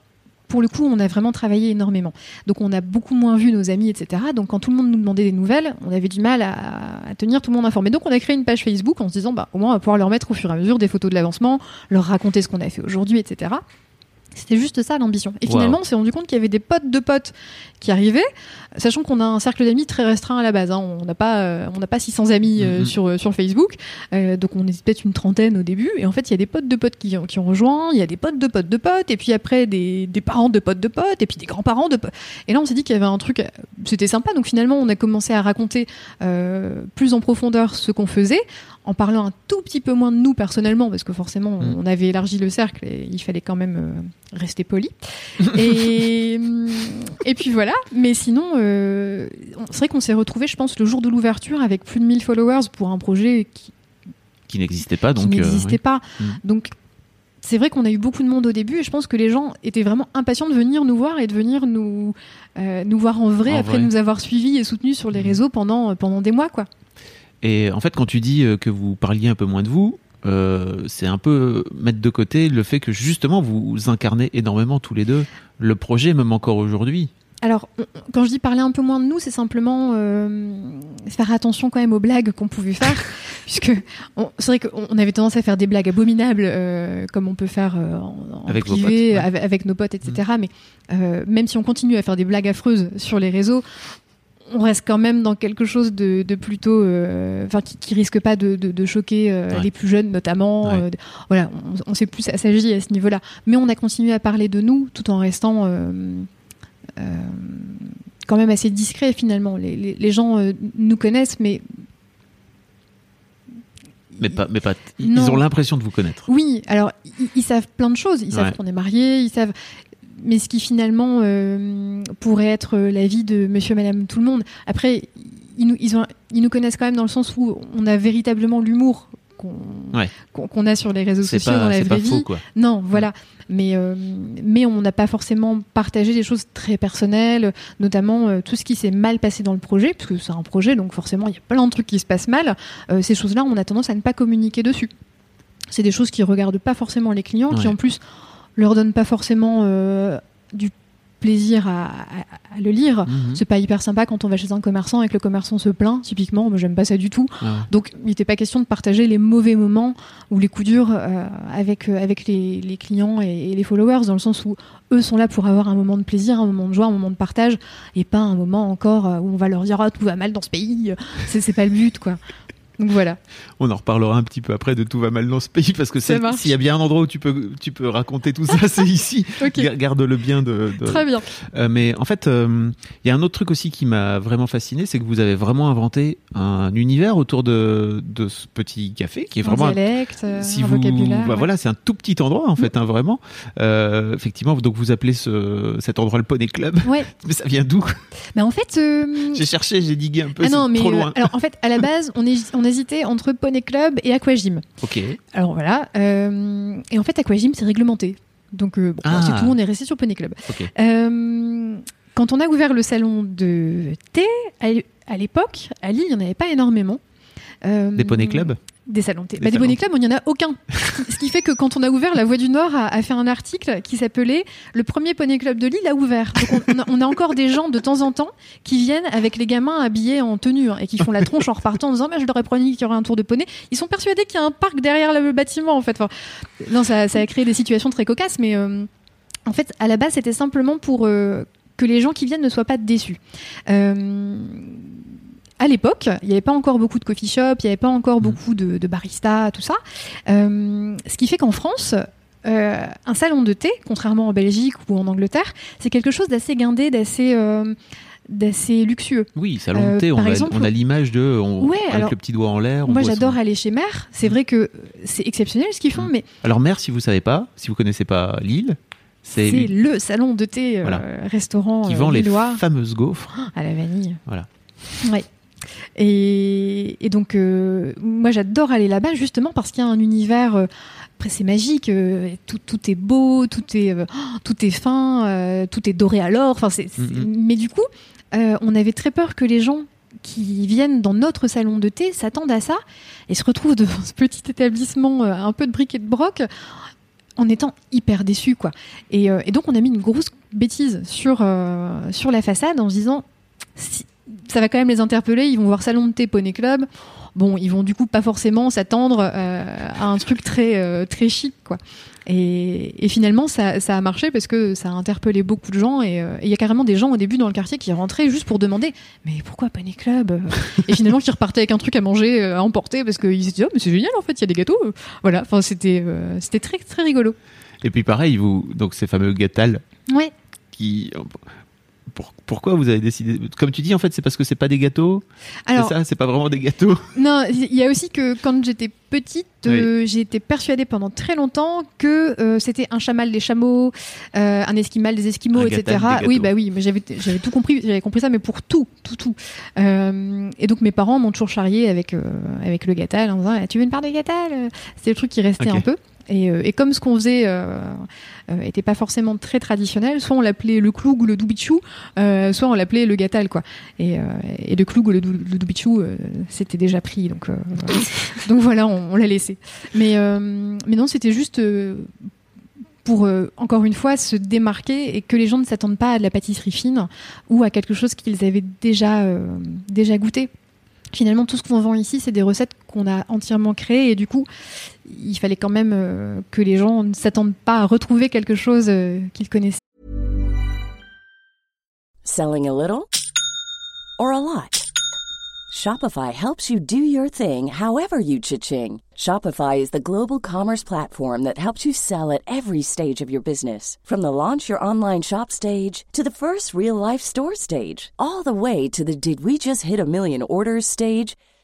pour le coup, on a vraiment travaillé énormément. Donc, on a beaucoup moins vu nos amis, etc. Donc, quand tout le monde nous demandait des nouvelles, on avait du mal à, tenir tout le monde informé. Donc, on a créé une page Facebook en se disant, bah, au moins, on va pouvoir leur mettre au fur et à mesure des photos de l'avancement, leur raconter ce qu'on a fait aujourd'hui, etc. C'était juste ça l'ambition. Et Wow. finalement, on s'est rendu compte qu'il y avait des potes de potes qui arrivaient, sachant qu'on a un cercle d'amis très restreint à la base. hein. On n'a pas, euh, on n'a pas 600 amis euh, Mhm. sur, sur Facebook, Euh, donc on était peut-être une trentaine au début. Et en fait, il y a des potes de potes qui, ont- qui ont rejoint, il y a des potes de potes de potes, et puis après des, des parents de potes de potes, et puis des grands-parents de potes. Et là, on s'est dit qu'il y avait un truc, euh, c'était sympa. Donc finalement, on a commencé à raconter euh, plus en profondeur ce qu'on faisait, en parlant un tout petit peu moins de nous personnellement, parce que forcément, Mhm. on avait élargi le cercle et il fallait quand même euh, rester poli. et, hum, et puis voilà. Mais sinon, euh, c'est vrai qu'on s'est retrouvé, je pense, le jour de l'ouverture avec plus de 1000 followers pour un projet qui, Qui n'existait pas, qui donc. euh, n'existait oui. pas. Mm. Donc, c'est vrai qu'on a eu beaucoup de monde au début et je pense que les gens étaient vraiment impatients de venir nous voir et de venir nous, euh, nous voir en vrai En après vrai. nous avoir suivis et soutenus sur les Mm. réseaux pendant, pendant des mois. quoi. Et en fait, quand tu dis euh, que vous parliez un peu moins de vous, euh, c'est un peu mettre de côté le fait que justement vous incarnez énormément tous les deux le projet, même encore aujourd'hui. Alors, on- quand je dis parler un peu moins de nous, c'est simplement euh, faire attention quand même aux blagues qu'on pouvait faire, puisque c'est vrai qu'on on avait tendance à faire des blagues abominables, euh, comme on peut faire euh, en, en Avec privé, potes, ouais. avec, avec nos potes, etc. Mais euh, même si on continue à faire des blagues affreuses sur les réseaux, on reste quand même dans quelque chose de, de plutôt, euh, enfin, qui, qui risque pas de, de- de choquer euh, Ouais. les plus jeunes notamment. Ouais. euh, voilà, on, on s'est plus assagi à ce niveau-là. Mais on a continué à parler de nous tout en restant quand même assez discret finalement. Les, les- les gens euh, nous connaissent, mais Mais pas, mais pas. Ils Non. ont l'impression de vous connaître. oui, alors ils, ils savent plein de choses. Ils savent qu'on est mariés, ils savent. Mais ce qui finalement euh, pourrait être la vie de Monsieur, Madame, tout le monde. Après, ils nous, ils ont, ils nous connaissent quand même dans le sens où on a véritablement l'humour qu'on Ouais. a sur les réseaux sociaux dans la vraie vie. faux, quoi. Non, voilà. Mais, euh, mais on n'a pas forcément partagé des choses très personnelles, notamment euh, tout ce qui s'est mal passé dans le projet, puisque c'est un projet, donc forcément, il y a plein de trucs qui se passent mal. Euh, ces choses-là, on a tendance à ne pas communiquer dessus. C'est des choses qui regardent pas forcément les clients, qui en plus leur donnent pas forcément euh, du plaisir à, à- à le lire. Mhm. C'est pas hyper sympa quand on va chez un commerçant et que le commerçant se plaint, typiquement. Moi, j'aime pas ça du tout. Ah. Donc, il n'était pas question de partager les mauvais moments ou les coups durs euh, avec, euh, avec les, les clients et, et les followers, dans le sens où eux sont là pour avoir un moment de plaisir, un moment de joie, un moment de partage, et pas un moment encore où on va leur dire ah, tout va mal dans ce pays. C'est pas le but, quoi. Donc voilà. On en reparlera un petit peu après de tout va mal dans ce pays parce que s'il y a bien un endroit où tu peux, tu peux raconter tout ça, c'est ici. Ok. Ga- Garde-le bien de. de- Très bien. Euh, mais en fait, euh, il y a un autre truc aussi qui m'a vraiment fasciné, c'est que vous avez vraiment inventé un univers autour de, de ce petit café qui est Un vraiment. un- dialecte, euh, si un vous, vocabulaire. bah ouais. voilà, c'est un tout petit endroit en fait, hein, vraiment. Euh, effectivement, donc vous appelez ce, cet endroit le Poney Club. Ouais. Mais ça vient d'où? Mais en fait. J'ai cherché, j'ai digué un peu, ah non, mais trop loin. alors en fait, à la base, on, hés- on hésitait entre Poney Club et Aquagym. Ok. Alors voilà. euh, et en fait, Aquagym, c'est réglementé. Donc, euh, bon, Ah. c'est tout, on est resté sur Poney Club. Ok. Euh, quand on a ouvert le salon de thé, à l'époque, à Lille, il n'y en avait pas énormément. Euh, Des Poney Club? Des salons de thé. Des Bah, des salons bonnets de club, il n'y en a aucun. Ce qui fait que quand on a ouvert, La Voix du Nord a, a fait un article qui s'appelait Le premier poney club de Lille a ouvert. Donc on, on a, on a encore des gens de temps en temps qui viennent avec les gamins habillés en tenue hein, et qui font la tronche en repartant en disant mais je leur ai promis qu'il y aurait un tour de poney. Ils sont persuadés qu'il y a un parc derrière le bâtiment en fait. Enfin, non, ça, ça a créé des situations très cocasses, mais euh, en fait, à la base, c'était simplement pour euh, que les gens qui viennent ne soient pas déçus. Euh, à l'époque, il n'y avait pas encore beaucoup de coffee shop, il n'y avait pas encore beaucoup de, de baristas, tout ça. Euh, ce qui fait qu'en France, euh, un salon de thé, contrairement en Belgique ou en Angleterre, c'est quelque chose d'assez guindé, d'assez euh, d'assez luxueux. Oui, salon de thé, on par a, exemple- on a l'image de. On, Ouais, avec alors- le petit doigt en l'air. Moi, j'adore son- aller chez Mère. C'est vrai que c'est exceptionnel ce qu'ils font, Mm. mais Alors, mère, si vous savez pas, si vous connaissez pas Lille, c'est le salon de thé Voilà. restaurant qui vend les fameuses gaufres. à la vanille. Voilà. Ouais. Et, et donc, euh, moi, j'adore aller là-bas justement parce qu'il y a un univers. euh, après, c'est magique. euh, tout, tout est beau, tout est, oh, tout est fin, tout est doré à l'or. Enfin, c'est, Mhm. Mais du coup, on avait très peur que les gens qui viennent dans notre salon de thé s'attendent à ça et se retrouvent devant ce petit établissement un peu de briques et de broc en étant hyper déçus quoi. Et, euh, et donc on a mis une grosse bêtise sur euh, sur la façade en se disant si- ça va quand même les interpeller, ils vont voir salon de thé Poney Club. Bon, ils vont du coup pas forcément s'attendre euh, à un truc très euh, très chic quoi. Et, et finalement ça, ça a marché parce que ça a interpellé beaucoup de gens et euh, et il y a carrément des gens au début dans le quartier qui rentraient juste pour demander mais pourquoi Poney Club? Et finalement qui repartaient avec un truc à manger à emporter parce qu'ils se disaient oh, mais c'est génial en fait il y a des gâteaux voilà enfin c'était euh, c'était très très rigolo Et puis, pareil, vous, donc ces fameux gâtals ouais qui. Pour- pourquoi vous avez décidé Comme tu dis, en fait, c'est parce que c'est pas des gâteaux. alors c'est ça, c'est pas vraiment des gâteaux. Non, il y a aussi que quand j'étais petite, euh, j'ai été persuadée pendant très longtemps que euh, c'était un chamal des chameaux, euh, un esquimal des esquimaux, Un etc. des Oui, bah oui, mais j'avais j'avais tout compris, j'avais compris ça, mais pour tout, tout, tout. Euh, et donc mes parents m'ont toujours charrié avec avec le gâtal en disant Ah, tu veux une part de gâtal C'était le truc qui restait un peu. Et, euh, et comme ce qu'on faisait euh, euh, était pas forcément très traditionnel, soit on l'appelait le cloug ou le doubichou, soit on l'appelait le gâtal quoi. Et, et le cloug ou le, le doubichou, c'était déjà pris, donc voilà. donc voilà, on, on l'a laissé. Mais mais non, c'était juste pour euh, encore une fois se démarquer et que les gens ne s'attendent pas à de la pâtisserie fine ou à quelque chose qu'ils avaient déjà euh, déjà goûté. Finalement, tout ce qu'on vend ici, c'est des recettes qu'on a entièrement créées et du coup, il fallait quand même euh, que les gens ne s'attendent pas à retrouver quelque chose euh, qu'ils connaissaient. Selling a little or a lot? Shopify helps you do your thing however you cha-ching. Shopify is the global commerce platform that helps you sell at every stage of your business. From the launch your online shop stage to the first real life store stage, all the way to the did we just hit a million orders stage.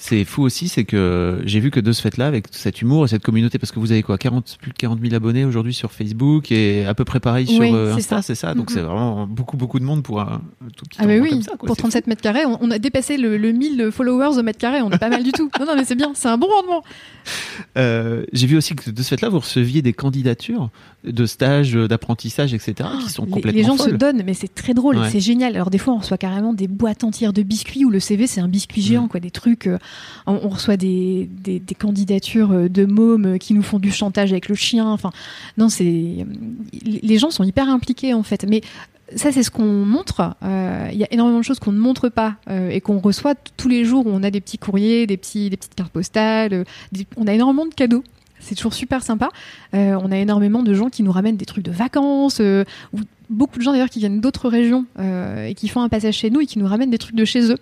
C'est fou aussi, c'est que j'ai vu que de ce fait-là, avec cet humour et cette communauté, parce que vous avez quoi, 40, plus de 40 000 abonnés aujourd'hui sur Facebook et à peu près pareil sur Oui, euh, c'est Insta, ça. c'est ça? Donc Mhm. c'est vraiment beaucoup, beaucoup de monde pour un, tout petit Ah endroit oui, comme ça. quoi. pour C'est 37 mètres carrés, on, on a dépassé le, le 1000 followers au mètre carré, on est pas mal du tout. Non, non, mais c'est bien, c'est un bon rendement. Euh, j'ai vu aussi que de ce fait-là, vous receviez des candidatures de stages, euh, d'apprentissage, etc., qui sont Les- complètement les gens se donnent, mais c'est très drôle, Ouais. c'est génial. Alors des fois, on reçoit carrément des boîtes entières de biscuits où le CV c'est un biscuit géant, Mm. quoi, des trucs. euh, on, reçoit des, des, candidatures euh, de mômes euh, qui nous font du chantage avec le chien. Enfin, non, c'est les gens sont hyper impliqués en fait, mais ça, c'est ce qu'on montre. Euh, Il y a énormément de choses qu'on ne montre pas et qu'on reçoit tous les jours. On a des petits courriers, des, petits, des petites cartes postales. on a énormément de cadeaux. C'est toujours super sympa. On a énormément de gens qui nous ramènent des trucs de vacances. Beaucoup de gens d'ailleurs qui viennent d'autres régions euh, et qui font un passage chez nous et qui nous ramènent des trucs de chez eux.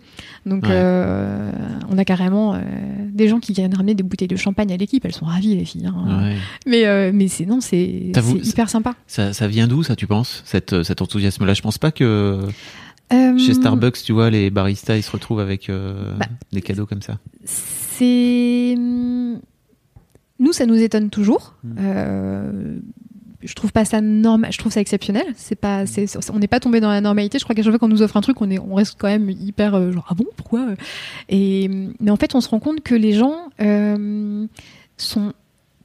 Donc Ouais. euh, on a carrément euh, des gens qui viennent ramener des bouteilles de champagne à l'équipe. Elles sont ravies les filles. hein. Ouais. Mais mais c'est non, c'est hyper sympa. Ça, ça vient d'où, ça, tu penses, cette, cet enthousiasme-là? Je pense pas que chez Starbucks, tu vois, les baristas, ils se retrouvent avec Bah, des cadeaux comme ça. C'est nous, ça nous étonne toujours. Mm. Euh, je trouve pas ça normal, je trouve ça exceptionnel. C'est pas, c'est, on n'est pas tombé dans la normalité. Je crois qu'à chaque fois qu'on nous offre un truc, on est, on reste quand même hyper euh, genre ah bon pourquoi Et mais en fait, on se rend compte que les gens euh, sont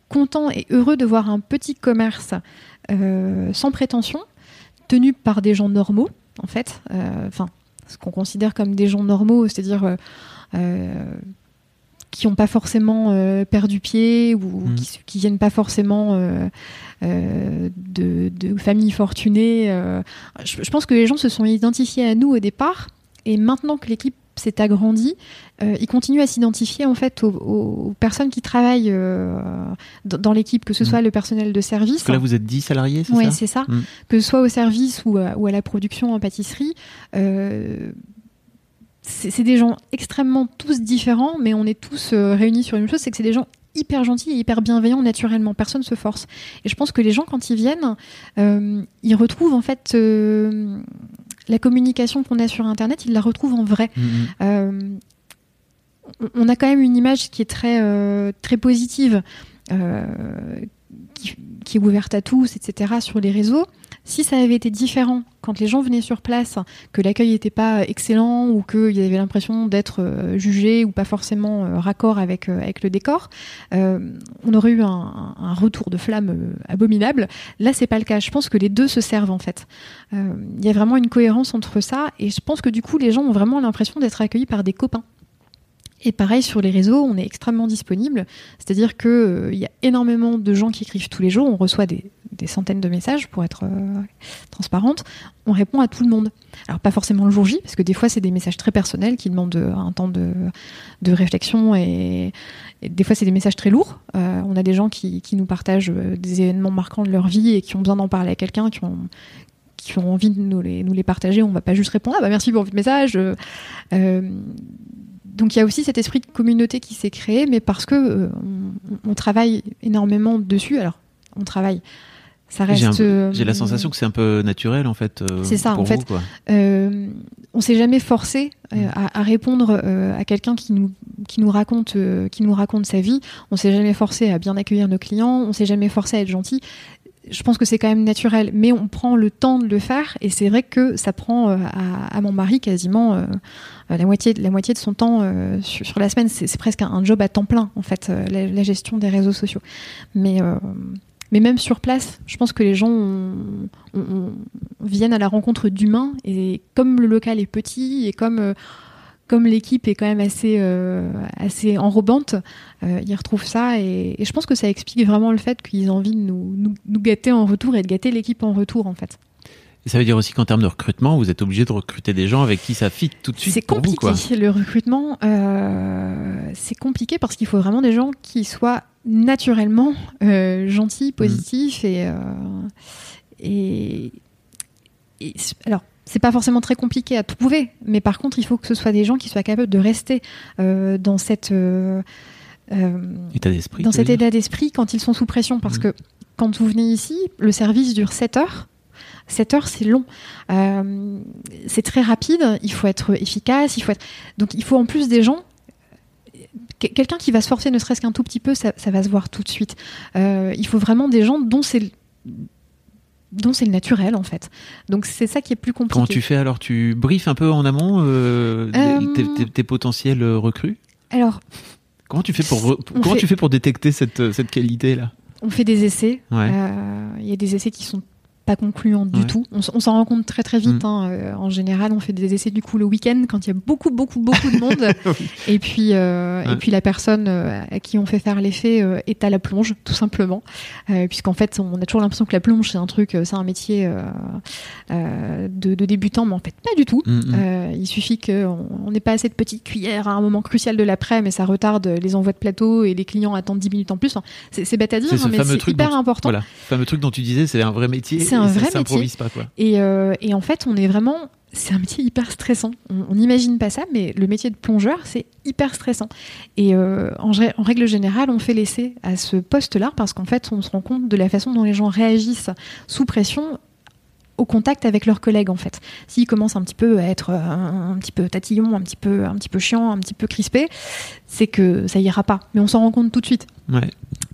contents et heureux de voir un petit commerce euh, sans prétention, tenu par des gens normaux en fait. Enfin, ce qu'on considère comme des gens normaux, c'est-à-dire qui n'ont pas forcément euh, perdu pied ou mm. qui, qui, viennent pas forcément euh, euh, de, de, familles fortunées. Je, pense que les gens se sont identifiés à nous au départ et maintenant que l'équipe s'est agrandie, ils continuent à s'identifier en fait aux, personnes qui travaillent dans, l'équipe, que ce mm. soit le personnel de service. Parce que là vous êtes 10 salariés, c'est ça? Oui, c'est ça. Mm. Que ce soit au service ou à, ou à la production en pâtisserie c'est des gens extrêmement tous différents, mais on est tous euh, réunis sur une chose, c'est que c'est des gens hyper gentils et hyper bienveillants naturellement. Personne se force. Et je pense que les gens, quand ils viennent, euh, ils retrouvent en fait euh, la communication qu'on a sur Internet, ils la retrouvent en vrai. Mm-hmm. on a quand même une image qui est très, très positive, qui, est ouverte à tous, etc., sur les réseaux. Si ça avait été différent quand les gens venaient sur place, que l'accueil n'était pas excellent ou qu'ils avaient l'impression d'être euh, jugés ou pas forcément euh, raccord avec, euh, avec le décor, on aurait eu un, retour de flamme abominable. Là, c'est pas le cas. Je pense que les deux se servent en fait. Il y a vraiment une cohérence entre ça et je pense que du coup, les gens ont vraiment l'impression d'être accueillis par des copains. Et pareil sur les réseaux, on est extrêmement disponible. C'est-à-dire qu'il il y a énormément de gens qui écrivent tous les jours. On reçoit des, centaines de messages pour être euh, transparente, on répond à tout le monde. Alors pas forcément le jour J, parce que des fois c'est des messages très personnels qui demandent un temps de, réflexion et, des fois c'est des messages très lourds. Euh, on a des gens qui, nous partagent euh, des événements marquants de leur vie et qui ont besoin d'en parler à quelqu'un, qui ont envie de nous les, partager, on va pas juste répondre ah bah merci pour votre message. Donc il y a aussi cet esprit de communauté qui s'est créé, mais parce que on, travaille énormément dessus. Alors on travaille euh, j'ai la sensation que c'est un peu naturel en fait. Euh, c'est ça en fait. Euh, on s'est jamais forcé euh, mm. à, répondre à quelqu'un qui nous qui nous raconte qui nous raconte sa vie. On s'est jamais forcé à bien accueillir nos clients. On s'est jamais forcé à être gentil. Je pense que c'est quand même naturel, mais on prend le temps de le faire et c'est vrai que ça prend à, mon mari quasiment la moitié la moitié de son temps sur, la semaine. C'est presque un, job à temps plein en fait la, gestion des réseaux sociaux. Mais même sur place, je pense que les gens viennent à la rencontre d'humains. Et comme le local est petit et comme, euh, comme l'équipe est quand même assez, euh, assez enrobante, euh, ils retrouvent ça. Et, je pense que ça explique vraiment le fait qu'ils ont envie de nous, nous, gâter en retour et de gâter l'équipe en retour, en fait. Et ça veut dire aussi qu'en termes de recrutement, vous êtes obligé de recruter des gens avec qui ça fit tout de suite. C'est compliqué. Le recrutement, c'est compliqué parce qu'il faut vraiment des gens qui soient naturellement euh, gentil, positif et, euh, et, alors c'est pas forcément très compliqué à trouver, mais par contre il faut que ce soit des gens qui soient capables de rester euh, dans cette état d'esprit, dans cet état d'esprit quand ils sont sous pression, parce mm. que quand vous venez ici, le service dure 7 heures. 7 heures, c'est long. c'est très rapide. Il faut être efficace. Il faut être... Donc, il faut en plus des gens quelqu'un qui va se forcer ne serait-ce qu'un tout petit peu, ça, va se voir tout de suite. Euh, il faut vraiment des gens dont c'est dont c'est le naturel en fait. Donc c'est ça qui est plus compliqué. Quand tu fais alors, tu briefes un peu en amont euh, euh, tes, potentiels recrues? Alors. Comment tu fais pour comment tu fais pour détecter cette, cette qualité là On fait des essais. Il y a des essais qui sont pas concluant du tout. On, s'en rend compte très très vite. Mm. Hein. Euh, en général, on fait des essais du coup le week-end quand il y a beaucoup beaucoup beaucoup de monde. et puis euh, et puis la personne euh, à qui on fait faire l'effet est à la plonge tout simplement, puisqu'en fait on a toujours l'impression que la plonge c'est un truc, c'est un métier de, débutant, mais en fait pas du tout. Mm, mm. il suffit qu'on n'ait pas assez de petites cuillères à un moment crucial de l'après, mais ça retarde les envois de plateau et les clients attendent 10 minutes en plus. c'est bête à dire, hein, mais c'est hyper important. Voilà, le fameux truc dont tu disais, c'est un vrai métier c'est un vrai métier. Pas, quoi. Et, euh, et, en fait, on est vraiment. C'est un métier hyper stressant. On n'imagine pas ça, mais le métier de plongeur, c'est hyper stressant. Et euh, en, en, règle générale, on fait l'essai à ce poste-là parce qu'en fait, on se rend compte de la façon dont les gens réagissent sous pression au contact avec leurs collègues en fait. S'ils commencent un petit peu à être euh, un, petit peu tatillon, un petit peu, un petit peu chiant, un petit peu crispé, c'est que ça ira pas. Mais on s'en rend compte tout de suite. Ouais.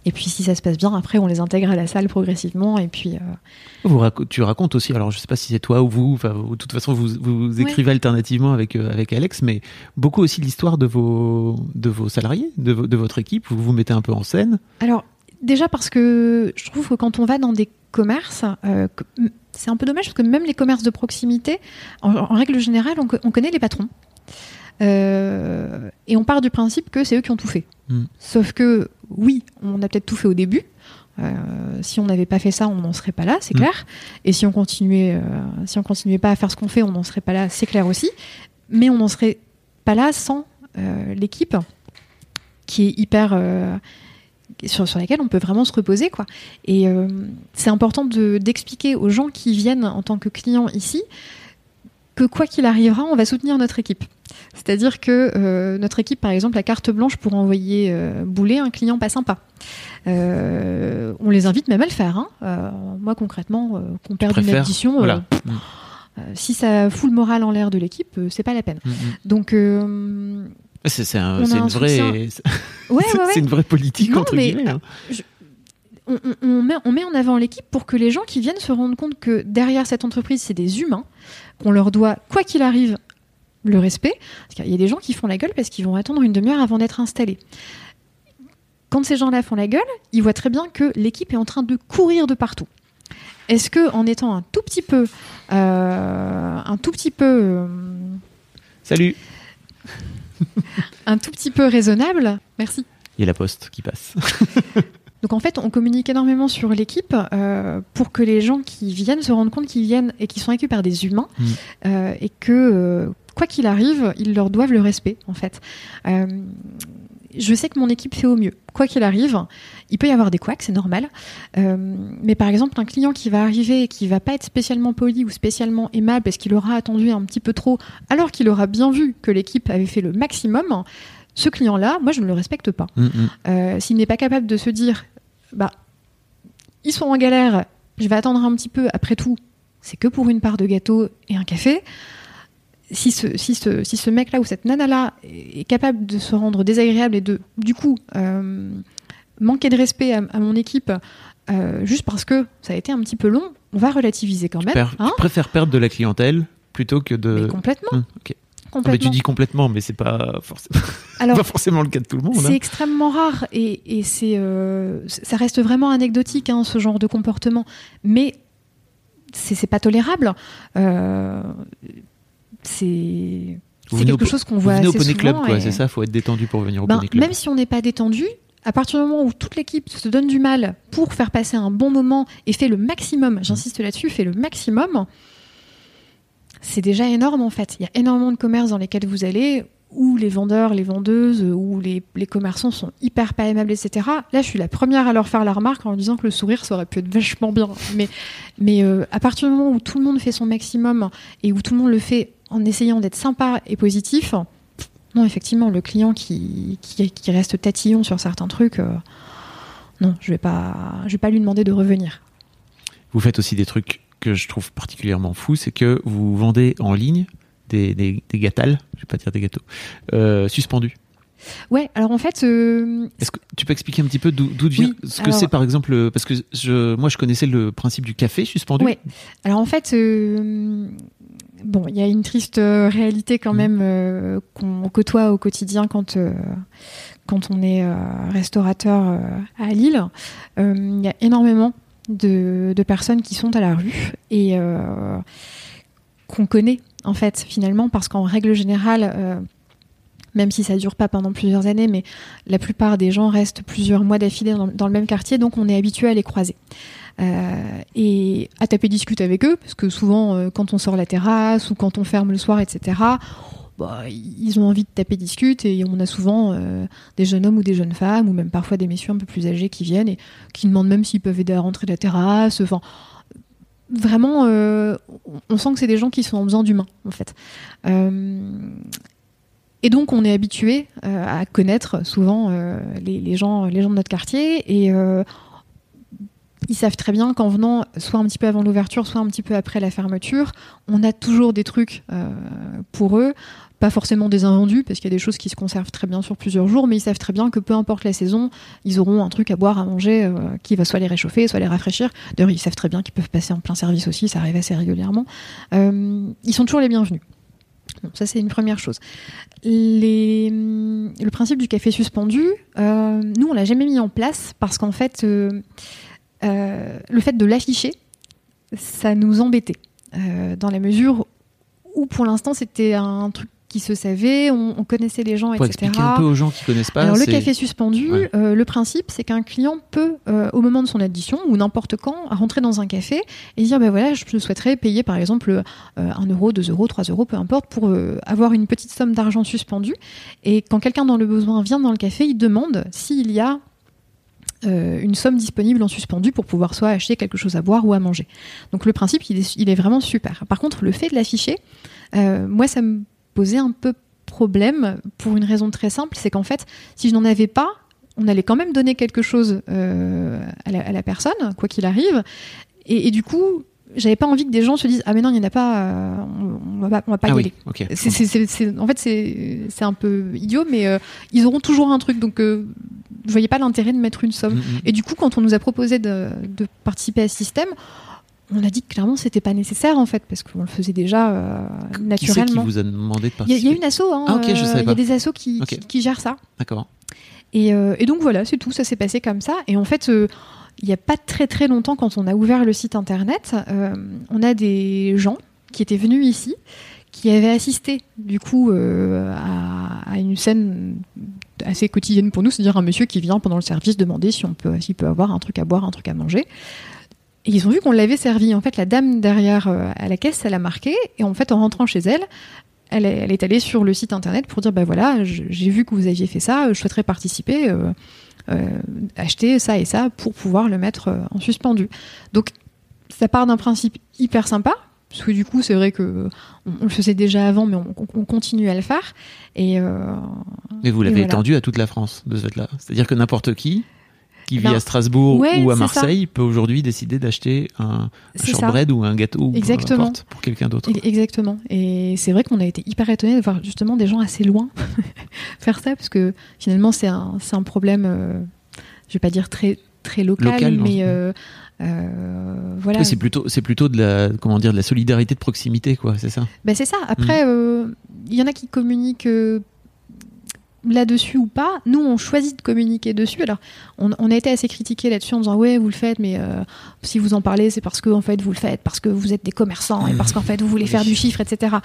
Et puis si ça se passe bien, après on les intègre à la salle progressivement. Et puis vous tu racontes aussi. Alors je sais pas si c'est toi ou vous. Enfin, de toute façon vous, vous écrivez alternativement avec avec Alex, mais beaucoup aussi l'histoire de vos de vos salariés, de, de votre équipe. Vous vous mettez un peu en scène. Alors déjà parce que je trouve que quand on va dans des commerces, c'est un peu dommage parce que même les commerces de proximité, en, règle générale, on, connaît les patrons. Euh, et on part du principe que c'est eux qui ont tout fait. Hmm. Sauf que, oui, on a peut-être tout fait au début. Euh, si on n'avait pas fait ça, on n'en serait pas là, c'est hmm. clair. Et si on continuait, euh, si on continuait pas à faire ce qu'on fait, on n'en serait pas là, c'est clair aussi. Mais on n'en serait pas là sans l'équipe qui est hyper sur, sur, laquelle on peut vraiment se reposer. Quoi. Et euh, c'est important d'expliquer aux gens qui viennent en tant que clients ici que quoi qu'il arrivera, on va soutenir notre équipe. C'est-à-dire que euh, notre équipe, par exemple, la carte blanche pour envoyer euh, bouler un client pas sympa. on les invite même à le faire. Hein. moi, concrètement, qu'on perde une addition, mm. si ça fout le moral en l'air de l'équipe, c'est pas la peine. Donc c'est une vraie, c'est une vraie politique entre guillemets. Hein. on, met, on, met, en avant l'équipe pour que les gens qui viennent se rendent compte que derrière cette entreprise, c'est des humains, qu'on leur doit, quoi qu'il arrive, le respect. Il y a des gens qui font la gueule parce qu'ils vont attendre une demi-heure avant d'être installés. Quand ces gens-là font la gueule, ils voient très bien que l'équipe est en train de courir de partout. Est-ce que en étant un tout petit peu, euh, un tout petit peu, euh, salut, un tout petit peu raisonnable. Merci. Il y a la poste qui passe. Donc en fait, on communique énormément sur l'équipe euh, pour que les gens qui viennent se rendent compte qu'ils viennent et qu'ils sont accueillis par des humains mm. euh, et que euh, quoi qu'il arrive, ils leur doivent le respect en fait je sais que mon équipe fait au mieux. Quoi qu'il arrive, il peut y avoir des couacs, c'est normal. Euh, mais par exemple, un client qui va arriver et qui va pas être spécialement poli ou spécialement aimable parce qu'il aura attendu un petit peu trop, alors qu'il aura bien vu que l'équipe avait fait le maximum, ce client-là, moi, je ne le respecte pas. Mm, mm. Euh, s'il n'est pas capable de se dire, bah, ils sont en galère, je vais attendre un petit peu, après tout, c'est que pour une part de gâteau et un café si ce, si ce, si ce mec-là ou cette nana-là est capable de se rendre désagréable et de, du coup, euh, manquer de respect à, mon équipe euh, juste parce que ça a été un petit peu long, on va relativiser quand même. Tu, hein préfères perdre de la clientèle plutôt que de. Mais complètement. Complètement. mais tu dis complètement, mais c'est pas, forcément... pas forcément le cas de tout le monde. C'est hein. extrêmement rare et, et c'est, euh, ça reste vraiment anecdotique, hein, ce genre de comportement. Mais c'est pas tolérable. Euh, c'est quelque chose qu'on voit assez au Pony Club. C'est ça, faut être détendu pour venir au ben, Pony Club. Même si on n'est pas détendu, à partir du moment où toute l'équipe se donne du mal pour faire passer un bon moment et fait le maximum, j'insiste là-dessus, fait le maximum, c'est déjà énorme en fait. Il y a énormément de commerces dans lesquels vous allez où les vendeurs, les vendeuses, ou les, commerçants sont hyper pas aimables, etc. Là, je suis la première à leur faire la remarque en disant que le sourire, ça aurait pu être vachement bien. Mais, euh, à partir du moment où tout le monde fait son maximum et où tout le monde le fait en essayant d'être sympa et positif, non, effectivement, le client qui, reste tatillon sur certains trucs, euh, non, je vais pas, vais pas lui demander de revenir. Vous faites aussi des trucs que je trouve particulièrement fous, c'est que vous vendez en ligne des, des, des gâtales, je vais pas dire des gâteaux, euh, suspendus. Ouais, alors en fait. Euh, Est-ce que tu peux expliquer un petit peu d'où vient ce que c'est par exemple Parce que je, moi je connaissais le principe du café suspendu. Ouais, alors en fait, euh, bon, il y a une triste euh, réalité quand mmh. même euh, qu'on côtoie au quotidien quand, euh, quand on est restaurateur à Lille. Il y a énormément de, de, personnes qui sont à la rue et qu'on connaît en fait finalement parce qu'en règle générale même si ça dure pas pendant plusieurs années, mais la plupart des gens restent plusieurs mois d'affilée dans, le même quartier, donc on est habitué à les croiser. Euh, et à taper discute avec eux, parce que souvent, euh, quand on sort la terrasse ou quand on ferme le soir, etc., bah, ils ont envie de taper discute et on a souvent euh, des jeunes hommes ou des jeunes femmes ou même parfois des messieurs un peu plus âgés qui viennent et qui demandent même s'ils peuvent aider à rentrer la terrasse. Vraiment, on sent que c'est des gens qui sont en besoin d'humain en fait. Et donc on est habitué à connaître souvent les, gens, de notre quartier et ils savent très bien qu'en venant soit un petit peu avant l'ouverture, soit un petit peu après la fermeture, on a toujours des trucs euh, pour eux. Pas forcément des invendus, parce qu'il y a des choses qui se conservent très bien sur plusieurs jours, mais ils savent très bien que peu importe la saison, ils auront un truc à boire, à manger, euh, qui va soit les réchauffer, soit les rafraîchir. D'ailleurs, ils savent très bien qu'ils peuvent passer en plein service aussi, ça arrive assez régulièrement. Euh, ils sont toujours les bienvenus. Bon, ça, c'est une première chose. Le principe du café suspendu, euh, nous, on l'a jamais mis en place parce qu'en fait, le fait de l'afficher, ça nous embêtait. Dans la mesure où, pour l'instant, c'était un truc qui se savait, on, on connaissait les gens, Pour etc. expliquer un peu aux gens qui connaissent pas. Alors le café suspendu, Ouais. euh, le principe c'est qu'un client peut, euh, au moment de son addition ou n'importe quand, rentrer dans un café et dire ben voilà, je souhaiterais payer par exemple euh, 1 euro, 2 euros, 3 euros, peu importe, pour euh, avoir une petite somme d'argent suspendue. Et quand quelqu'un dans le besoin vient dans le café, il demande s'il y a euh, une somme disponible en suspendu pour pouvoir soit acheter quelque chose à boire ou à manger. Donc le principe, il est, il est vraiment super. Par contre, le fait de l'afficher, euh, moi, ça me posait un peu problème pour une raison très simple, c'est qu'en fait, si je n'en avais pas, on allait quand même donner quelque chose euh, à, la, à la personne, quoi qu'il arrive. Et, et du coup, j'avais pas envie que des gens se disent ah mais non il y en a pas, euh, on, on va pas, on va pas Ah y oui, aller. C'est- c'est- en fait, c'est un peu idiot, mais euh, ils auront toujours un truc. Donc, je voyais pas l'intérêt de mettre une somme. Mm, mm. Et du coup, quand on nous a proposé de, de participer à ce système, on a dit que clairement, c'était pas nécessaire en fait, parce qu'on le faisait déjà euh, Qui c'est qui naturellement. vous a demandé de Il y, a- il y participer a une asso, hein, Ah, je euh, il y a des assos qui, Ok. qui, qui gèrent ça. D'accord. Et, euh, et donc voilà, c'est tout, ça s'est passé comme ça. Et en fait, euh, il n'y a pas très très longtemps, quand on a ouvert le site internet, on a des gens qui étaient venus ici, qui avaient assisté du coup à, à une scène assez quotidienne pour nous, c'est-à-dire un monsieur qui vient pendant le service demander si on peut, s'il peut avoir un truc à boire, un truc à manger. Et ils ont vu qu'on l'avait servi. En fait, la dame derrière euh, à la caisse, elle a marqué. Et en fait, en rentrant chez elle, elle est, elle est allée sur le site internet pour dire bah voilà, j'ai vu que vous aviez fait ça, je souhaiterais participer, euh, euh, acheter ça et ça pour pouvoir le mettre euh, en suspendu. Donc, ça part d'un principe hyper sympa. Parce que du coup, c'est vrai que on, on le faisait déjà avant, mais on, on continue à le faire. Et euh, Mais vous l'avez voilà. étendu à toute la France de ce fait-là. C'est-à-dire que n'importe qui qui vit Ben, à Strasbourg ouais, ou à Marseille peut aujourd'hui décider d'acheter un, un ça. shortbread ou un gâteau Exactement. importe, pour quelqu'un d'autre. Exactement. Et c'est vrai qu'on a été hyper étonnés de voir justement des gens assez loin faire ça, parce que finalement, c'est un, c'est un problème, euh, je vais pas dire très, très local, mais euh, euh, voilà. Oui, c'est plutôt c'est plutôt de la comment dire de la solidarité de proximité quoi, c'est ça? Ben, c'est ça. Après, Mm. euh, il y en a qui communiquent là-dessus ou pas. Nous, on choisit de communiquer dessus. Alors, on, on a été assez critiqués là-dessus en disant ouais, vous le faites, mais euh, si vous en parlez, c'est parce que en fait vous le faites, parce que vous êtes des commerçants et parce qu'en fait vous voulez faire du chiffre, etc.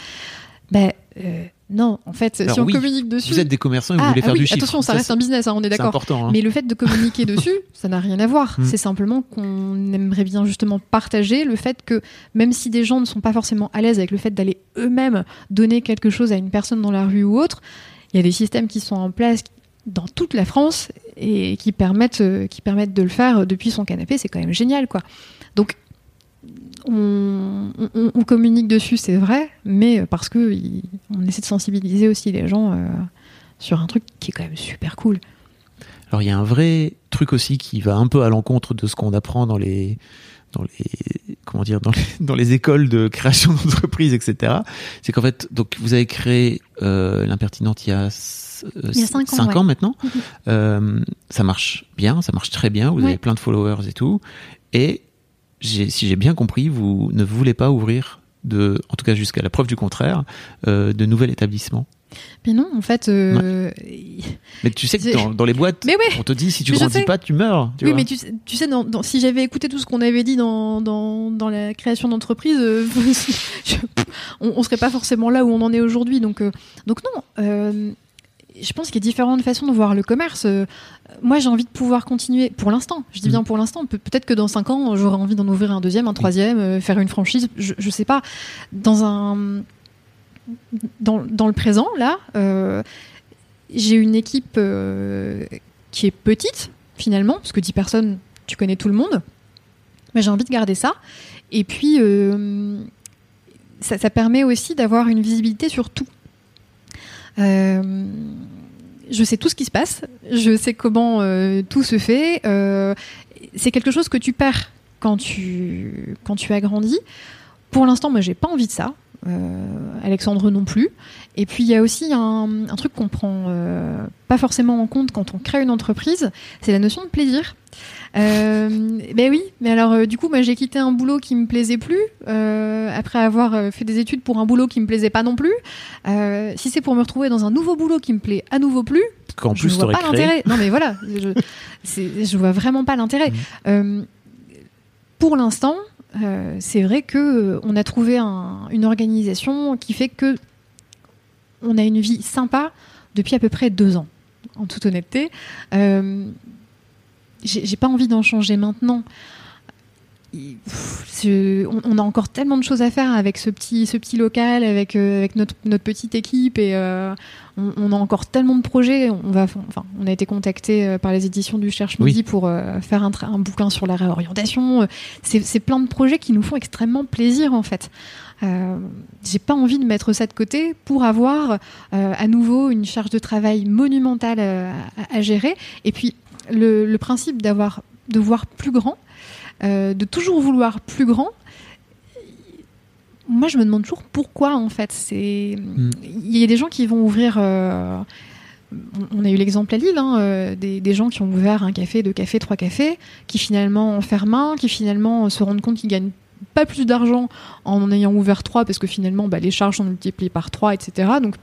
Ben euh, non, en fait, Alors si on oui, communique dessus, Vous êtes des commerçants et vous Ah, voulez ah faire oui, du chiffre. Attention, ça, reste un business, hein, on est d'accord. important. hein. Mais le fait de communiquer dessus, ça n'a rien à voir. Mm. C'est simplement qu'on aimerait bien justement partager le fait que même si des gens ne sont pas forcément à l'aise avec le fait d'aller eux-mêmes donner quelque chose à une personne dans la rue ou autre, il y a des systèmes qui sont en place dans toute la France et qui permettent, euh, qui permettent de le faire depuis son canapé. C'est quand même génial, quoi. Donc on, communique dessus, c'est vrai, mais parce que on essaie de sensibiliser aussi les gens euh, sur un truc qui est quand même super cool. Alors il y a un vrai truc aussi qui va un peu à l'encontre de ce qu'on apprend dans les dans les comment dire dans les, dans les écoles de création d'entreprise etc. C'est qu'en fait donc vous avez créé euh, l'impertinente il y a s- euh, ans, ouais. ans maintenant. Mhm. Euh, ça marche bien, ça marche très bien. Vous Ouais. avez plein de followers et tout. Et si j'ai bien compris, vous ne voulez pas ouvrir de, en tout cas jusqu'à la preuve du contraire, euh, de nouvel établissement. Mais non, en fait. euh, Mais tu sais que dans, dans les boîtes, Mais ouais. on te dit si tu Mais grandis pas, tu meurs. Tu oui, vois. mais tu, sais- tu sais, dans, dans- si j'avais écouté tout ce qu'on avait dit dans, dans, dans la création d'entreprise, euh, on, on serait pas forcément là où on en est aujourd'hui. Donc, euh, donc non. Je pense qu'il y a différentes façons de voir le commerce. Euh, moi, j'ai envie de pouvoir continuer pour l'instant. Je dis Mm. bien pour l'instant. Pe- Peut-être que dans cinq ans, j'aurai envie d'en ouvrir un deuxième, un troisième, euh, faire une franchise. Je, je sais pas. Dans un dans, dans le présent, là, euh, j'ai une équipe euh, qui est petite, finalement, parce que 10 personnes, tu connais tout le monde. Mais j'ai envie de garder ça. Et puis, ça, ça permet aussi d'avoir une visibilité sur tout. Euh, je sais tout ce qui se passe, je sais comment euh, tout se fait. euh, c'est quelque chose que tu perds quand tu, quand tu as grandi. Pour l'instant, moi, j'ai pas envie de ça. Alexandre non plus. Et puis il y a aussi un, un truc qu'on prend euh, pas forcément en compte quand on crée une entreprise, c'est la notion de plaisir. Euh, ben oui, mais alors euh, du coup, moi j'ai quitté un boulot qui me plaisait plus euh, après avoir fait des études pour un boulot qui me plaisait pas non plus. Si c'est pour me retrouver dans un nouveau boulot qui me plaît à nouveau plus, Qu'en je plus, vois t'aurais pas l'intérêt. Non mais voilà, je, je vois vraiment pas l'intérêt. Euh, pour l'instant, c'est vrai que on a trouvé un- une organisation qui fait que on a une vie sympa depuis à peu près deux ans, en toute honnêteté. Euh, j'ai pas envie d'en changer maintenant. On, a encore tellement de choses à faire avec ce petit, local, avec, euh, notre, petite équipe, euh, on, on a encore tellement de projets. On, va, enfin, on a été contacté euh, par les éditions du Cherche Midi pour euh, faire un, bouquin sur la réorientation. C'est c'est plein de projets qui nous font extrêmement plaisir, en fait. Euh, J'ai pas envie de mettre ça de côté pour avoir euh, à nouveau une charge de travail monumentale euh, à, à gérer. Et puis, le, le principe d'avoir de voir plus grand, euh, de toujours vouloir plus grand. Moi, je me demande toujours pourquoi en fait. C'est il y a des gens qui vont ouvrir. euh, on- a eu l'exemple à Lille, hein, euh, des, des gens qui ont ouvert un café, deux cafés, trois cafés, qui finalement ferment un, qui finalement euh, se rendent compte qu'ils gagnent pas plus d'argent en en ayant ouvert trois, parce que finalement bah, les charges sont multipliées par trois, etc. Donc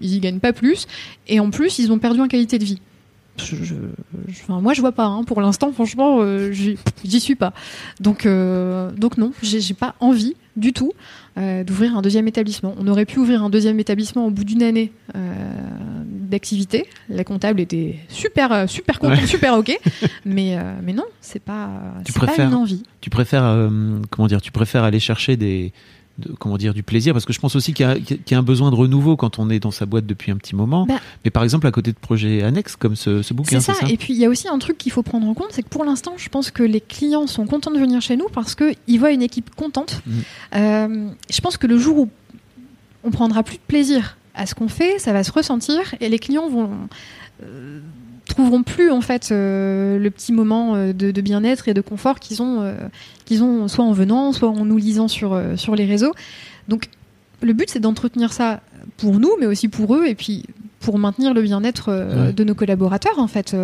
ils y gagnent pas plus, et en plus ils ont perdu en qualité de vie. Je, je- je- enfin, moi je vois pas, hein. pour l'instant franchement euh, j'y suis pas. Donc, euh, donc non, j'ai pas envie du tout euh, d'ouvrir un deuxième établissement. On aurait pu ouvrir un deuxième établissement au bout d'une année d'activité. La comptable était super, super contente, Ouais. super ok, mais mais non, c'est pas, Tu pas une envie. Tu préfères, comment dire, tu préfères aller chercher des, de- comment dire, du plaisir parce que je pense aussi qu'il y, a- qu'il y a un besoin de renouveau quand on est dans sa boîte depuis un petit moment. Bah. Mais par exemple, à côté de projets annexes comme ce, ce bouquin, C'est ça. ça, Et puis il y a aussi un truc qu'il faut prendre en compte, c'est que pour l'instant, je pense que les clients sont contents de venir chez nous parce qu'ils voient une équipe contente. Mhm. Euh, je pense que le jour où on prendra plus de plaisir à ce qu'on fait, ça va se ressentir et les clients vont euh, trouveront plus en fait euh, le petit moment euh, de, de bien-être et de confort qu'ils ont euh, qu'ils ont soit en venant, soit en nous lisant sur euh, sur les réseaux. Donc le but c'est d'entretenir ça pour nous, mais aussi pour eux et puis pour maintenir le bien-être Ouais. de nos collaborateurs en fait.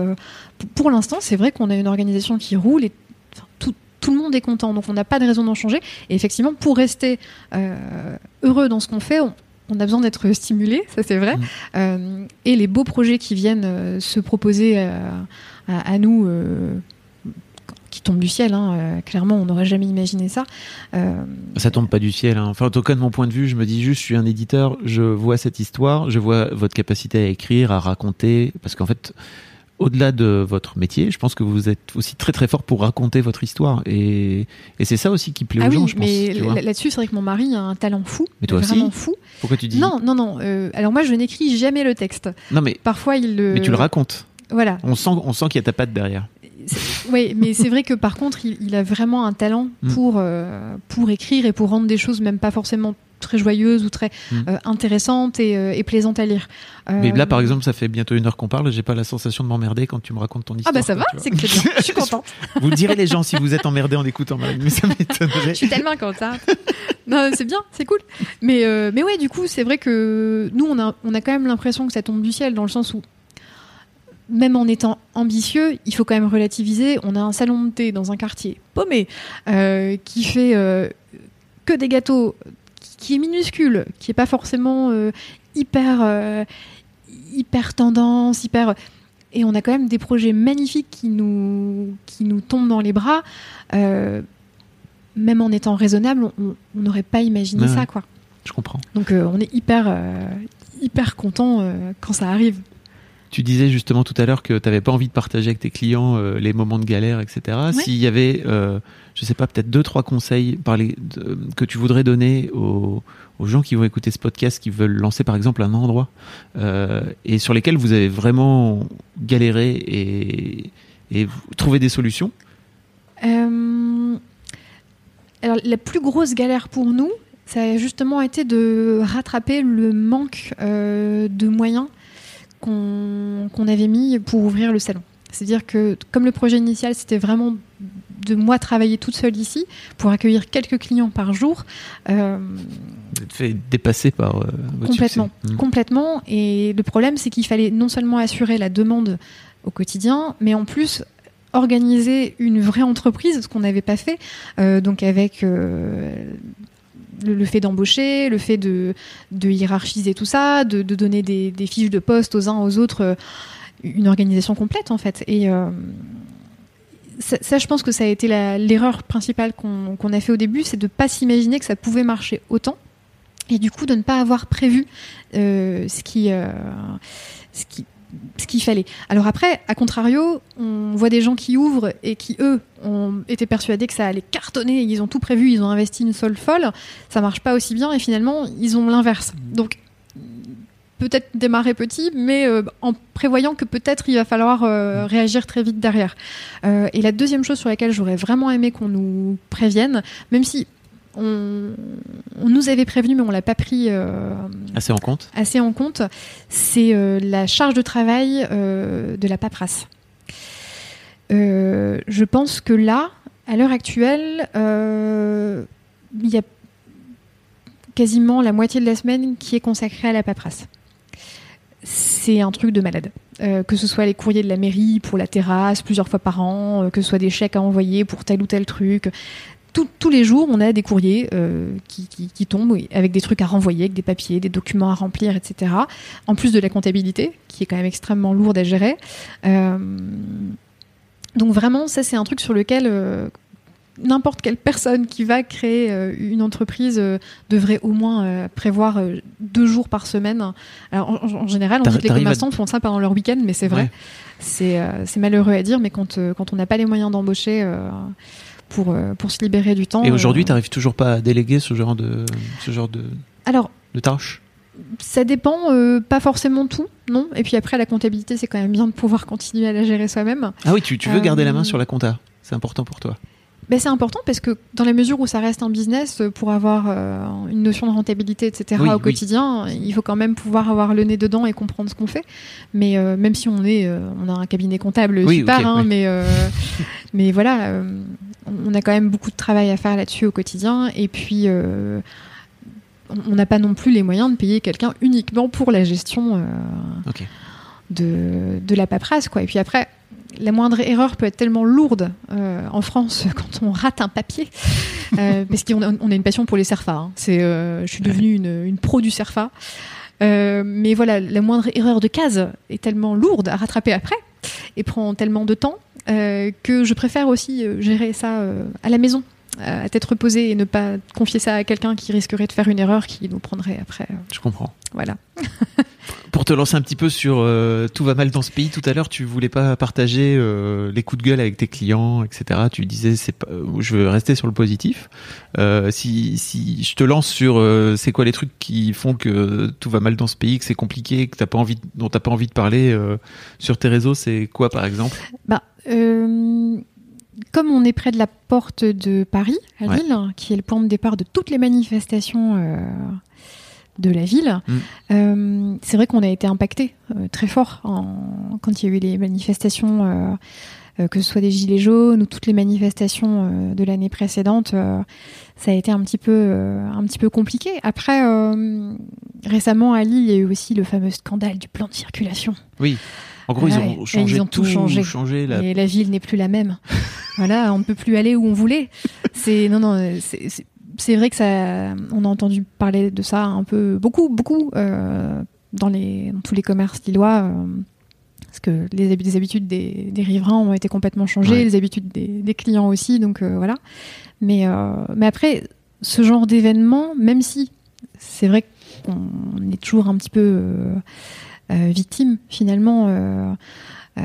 Pour l'instant, c'est vrai qu'on a une organisation qui roule et enfin, tout, tout le monde est content, donc on n'a pas de raison d'en changer. Et effectivement, pour rester euh, heureux dans ce qu'on fait, on, on a besoin d'être stimulé, ça c'est vrai. Mm. Euh, et les beaux projets qui viennent euh, se proposer euh, à, à nous, euh, qui tombent du ciel, hein, clairement, on n'aurait jamais imaginé ça. Euh, Ça tombe pas du ciel. hein. Enfin, en tout cas, de mon point de vue, je me dis juste, je suis un éditeur, je vois cette histoire, je vois votre capacité à écrire, à raconter, parce qu'en fait, au-delà de votre métier, je pense que vous êtes aussi très très fort pour raconter votre histoire, et, et c'est ça aussi qui plaît ah aux gens, je pense. mais vois. là- là-dessus, c'est vrai que mon mari a un talent fou, Mais toi aussi vraiment fou. Pourquoi tu dis Non, non, non. euh, alors moi, je n'écris jamais le texte. Non, mais, Parfois, il le. mais tu le racontes. Voilà. On sent, on sent qu'il y a ta patte derrière. Oui, mais c'est vrai que par contre, il, il a vraiment un talent Mm. pour, euh, pour écrire et pour rendre des choses même pas forcément très joyeuses ou très Mm. euh, intéressantes et, euh, et plaisantes à lire. Mais Euh, là, par exemple, ça fait bientôt une heure qu'on parle, j'ai pas la sensation de m'emmerder quand tu me racontes ton Ah histoire. bah ça quoi, va, c'est que bien. Je suis contente. Vous le direz les gens si vous êtes emmerdé en écoutant Marine, mais ça m'étonnerait. Je suis tellement contente. Non, c'est bien, c'est cool. Mais, euh, mais ouais, du coup, c'est vrai que nous, on a, on a quand même l'impression que ça tombe du ciel, dans le sens où, même en étant ambitieux, il faut quand même relativiser. On a un salon de thé dans un quartier paumé, euh, qui fait euh, que des gâteaux, qui, est minuscule, qui est pas forcément euh, hyper, euh, hyper tendance, hyper. Et on a quand même des projets magnifiques qui nous, qui nous tombent dans les bras. Euh, même en étant raisonnable, on n'aurait pas imaginé Ouais, ça, ouais. quoi. Je comprends. Donc on est hyper, hyper content quand ça arrive. Tu disais justement tout à l'heure que tu n'avais pas envie de partager avec tes clients euh, les moments de galère, etc. S'il y avait, euh, je sais pas, peut-être deux, trois conseils par les- de- que tu voudrais donner aux, aux gens qui vont écouter ce podcast, qui veulent lancer par exemple un endroit euh, et sur lesquels vous avez vraiment galéré et, trouvé des solutions? Euh, alors la plus grosse galère pour nous, ça a justement été de rattraper le manque de moyens qu'on avait mis pour ouvrir le salon. C'est-à-dire que comme le projet initial, c'était vraiment de moi travailler toute seule ici pour accueillir quelques clients par jour. Euh, Vous êtes fait dépasser par euh, votre complètement, succès. Mmh. complètement. Et le problème, c'est qu'il fallait non seulement assurer la demande au quotidien, mais en plus organiser une vraie entreprise, ce qu'on n'avait pas fait. Euh, donc avec le, fait d'embaucher, le fait de, hiérarchiser tout ça, de, donner des, fiches de poste aux uns aux autres, euh, une organisation complète en fait. Et euh, ça, je pense que ça a été l'erreur principale qu'on a fait au début, c'est de pas s'imaginer que ça pouvait marcher autant, et du coup de ne pas avoir prévu euh, ce qui ce qu'il fallait. Alors après, à contrario, on voit des gens qui ouvrent et qui, eux, ont été persuadés que ça allait cartonner, ils ont tout prévu, ils ont investi une seule folle, ça marche pas aussi bien et finalement, ils ont l'inverse. Donc, peut-être démarrer petit, mais euh, en prévoyant que peut-être il va falloir euh, réagir très vite derrière. Euh, et la deuxième chose sur laquelle j'aurais vraiment aimé qu'on nous prévienne, même si on, on nous avait prévenu, mais on l'a pas pris euh, Assez en compte. assez en compte, c'est euh, la charge de travail euh, de la paperasse. Je pense que là, à l'heure actuelle, il y a quasiment la moitié de la semaine qui est consacrée à la paperasse. C'est un truc de malade. Que ce soit les courriers de la mairie pour la terrasse plusieurs fois par an, que ce soit des chèques à envoyer pour tel ou tel truc. Tout- tous les jours, on a des courriers euh, qui, qui- qui tombent avec des trucs à renvoyer, avec des papiers, des documents à remplir, etc. En plus de la comptabilité, qui est quand même extrêmement lourde à gérer. Euh, donc vraiment, ça c'est un truc sur lequel euh, n'importe quelle personne qui va créer euh, une entreprise euh, devrait au moins prévoir deux jours par semaine. Alors en, en général, on dit que les à- commerçants font ça pendant leur week-end, mais c'est vrai. Ouais. C'est malheureux à dire, mais quand, quand on n'a pas les moyens d'embaucher pour, euh, pour se libérer du temps. Et aujourd'hui, euh, tu n'arrives toujours pas à déléguer ce genre de, ce genre de, Alors, de tâches? ça dépend, euh, pas forcément tout, non. Et puis après, la comptabilité, c'est quand même bien de pouvoir continuer à la gérer soi-même. Ah oui, tu, tu veux Euh, garder la main sur la compta. C'est important pour toi. Ben, c'est important parce que dans la mesure où ça reste un business, pour avoir euh, une notion de rentabilité, etc. Oui, au oui. quotidien, il faut quand même pouvoir avoir le nez dedans et comprendre ce qu'on fait. Mais même si on est, on a un cabinet comptable Oui, super, ok, hein, mais mais voilà, on a quand même beaucoup de travail à faire là-dessus au quotidien. Et puis euh, on- n'a pas non plus les moyens de payer quelqu'un uniquement pour la gestion. euh, de, de la paperasse. Quoi. Et puis après, la moindre erreur peut être tellement lourde euh, en France quand on rate un papier, parce qu'on a, on a une passion pour les CERFA. hein. C'est, je suis devenue une, une pro du CERFA. Euh, mais voilà, la moindre erreur de case est tellement lourde à rattraper après et prend tellement de temps que je préfère aussi euh, gérer ça euh, à la maison, euh, à tête reposée et ne pas confier ça à quelqu'un qui risquerait de faire une erreur qui nous prendrait après. euh, Je comprends. voilà. Pour te lancer un petit peu sur euh, tout va mal dans ce pays, tout à l'heure, tu voulais pas partager euh, les coups de gueule avec tes clients, etc. Tu disais, c'est pas, euh, je veux rester sur le positif. Euh, si, si je te lance sur, euh, c'est quoi les trucs qui font que tout va mal dans ce pays, que c'est compliqué, que t'as pas envie, dont t'as pas envie de parler euh, sur tes réseaux, c'est quoi par exemple? Bah, euh, comme on est près de la porte de Paris, à Ouais. Lille, qui est le point de départ de toutes les manifestations euh, de la ville, Mm. euh, c'est vrai qu'on a été impacté euh, très fort en- quand il y a eu les manifestations, euh, euh, que ce soit des Gilets jaunes ou toutes les manifestations euh, de l'année précédente. euh, ça a été un petit peu, euh, un petit peu compliqué. Après, euh, récemment à Lille, il y a eu aussi le fameux scandale du plan de circulation. Oui. En gros, ils ont changé ils ont tout changé. la- Et la ville n'est plus la même. voilà, on ne peut plus aller où on voulait. C'est non non, c'est- vrai que ça, on a entendu parler de ça un peu beaucoup beaucoup euh, dans les dans tous les commerces lillois. euh, parce que les, hab- les habitudes des, des riverains ont été complètement changées, Ouais. les habitudes des, des clients aussi, donc euh, voilà. Mais, mais après, ce genre d'événement, même si c'est vrai qu'on est toujours un petit peu victime finalement, euh, euh,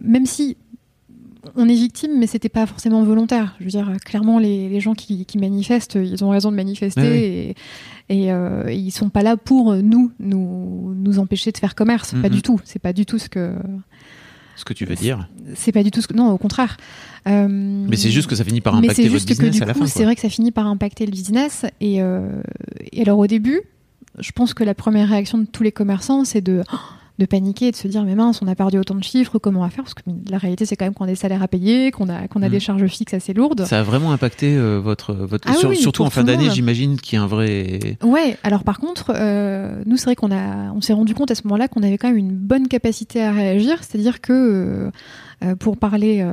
même si on est victime, mais c'était pas forcément volontaire. Je veux dire, clairement, les, les gens qui, qui manifestent, ils ont raison de manifester et, et, euh, ils sont pas là pour nous nous, nous empêcher de faire commerce. Pas Mhm. du tout. C'est pas du tout ce que ce que tu veux dire. c'est pas du tout ce que non, au contraire. Euh, Mais c'est juste que ça finit par mais impacter votre que business du à la coup, fin. c'est vrai que ça finit par impacter le business. Et, euh, et alors au début, je pense que la première réaction de tous les commerçants, c'est de Oh, de paniquer et de se dire mais mince on a perdu autant de chiffres comment on va faire? Parce que la réalité c'est quand même qu'on a des salaires à payer qu'on a qu'on a Mm. des charges fixes assez lourdes Ça a vraiment impacté euh, votre, votre... Ah oui, sur- oui, surtout en fin d'année, j'imagine qu'il y a un vrai. Ouais, alors par contre, euh, nous c'est vrai qu'on a, on s'est rendu compte à ce moment-là qu'on avait quand même une bonne capacité à réagir, c'est-à-dire que euh, pour parler euh,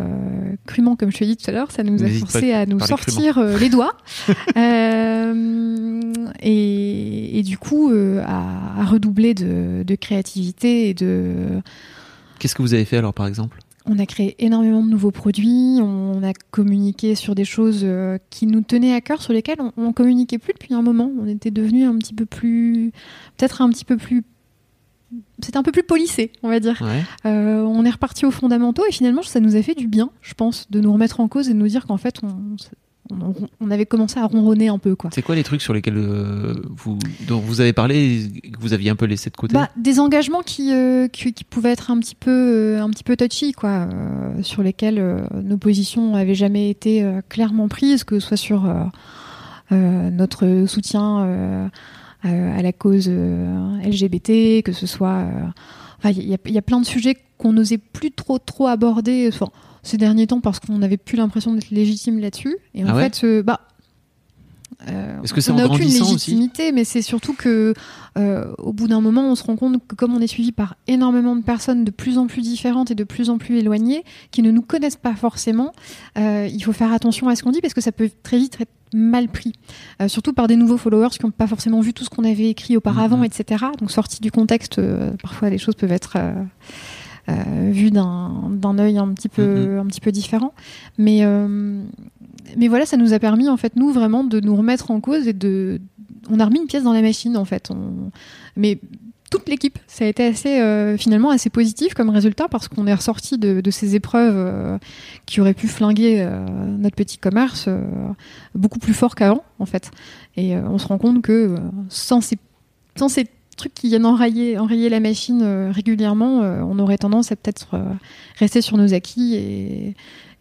crûment, comme je te l'ai dit tout à l'heure, ça nous a forcé à nous sortir euh, les doigts et, et du coup à, à redoubler de, de créativité et de. Qu'est-ce que vous avez fait alors, par exemple? On a créé énormément de nouveaux produits, on a communiqué sur des choses qui nous tenaient à cœur, sur lesquelles on, on communiquait plus depuis un moment. On était devenu un petit peu plus, peut-être un petit peu plus, c'était un peu plus polissé, on va dire. Ouais. Euh, on est reparti aux fondamentaux et finalement ça nous a fait du bien, je pense, de nous remettre en cause et de nous dire qu'en fait on, on, on avait commencé à ronronner un peu quoi. C'est quoi les trucs sur lesquels euh, vous, dont vous avez parlé et que vous aviez un peu laissé de côté? Bah, des engagements qui, euh, qui, qui pouvaient être un petit peu, un petit peu touchy, quoi, sur lesquels nos positions n'avaient jamais été clairement prises, que ce soit sur notre soutien à la cause euh, LGBT, que ce soit. euh, enfin, Il y, a- il y a plein de sujets qu'on n'osait plus trop, trop aborder enfin, ces derniers temps parce qu'on n'avait plus l'impression d'être légitime là-dessus. Et en Ah ouais fait, euh, bah. euh, Est-ce que c'est en n'a aucune légitimité, mais c'est surtout que euh, au bout d'un moment, on se rend compte que comme on est suivi par énormément de personnes de plus en plus différentes et de plus en plus éloignées, qui ne nous connaissent pas forcément, euh, il faut faire attention à ce qu'on dit parce que ça peut très vite être mal pris, Euh, surtout par des nouveaux followers qui n'ont pas forcément vu tout ce qu'on avait écrit auparavant, Mhm. etc. Donc sorti du contexte, euh, parfois les choses peuvent être euh, vues d'un d'un œil un petit peu, un petit peu différent, mais mais voilà, ça nous a permis en fait nous vraiment de nous remettre en cause et de on a remis une pièce dans la machine en fait. On... Mais toute l'équipe, ça a été assez euh, finalement assez positif comme résultat parce qu'on est ressorti de, ces épreuves euh, qui auraient pu flinguer euh, notre petit commerce beaucoup plus fort qu'avant en fait. Et on se rend compte que sans ces trucs qui viennent enrayer, la machine régulièrement, on aurait tendance à peut-être rester sur nos acquis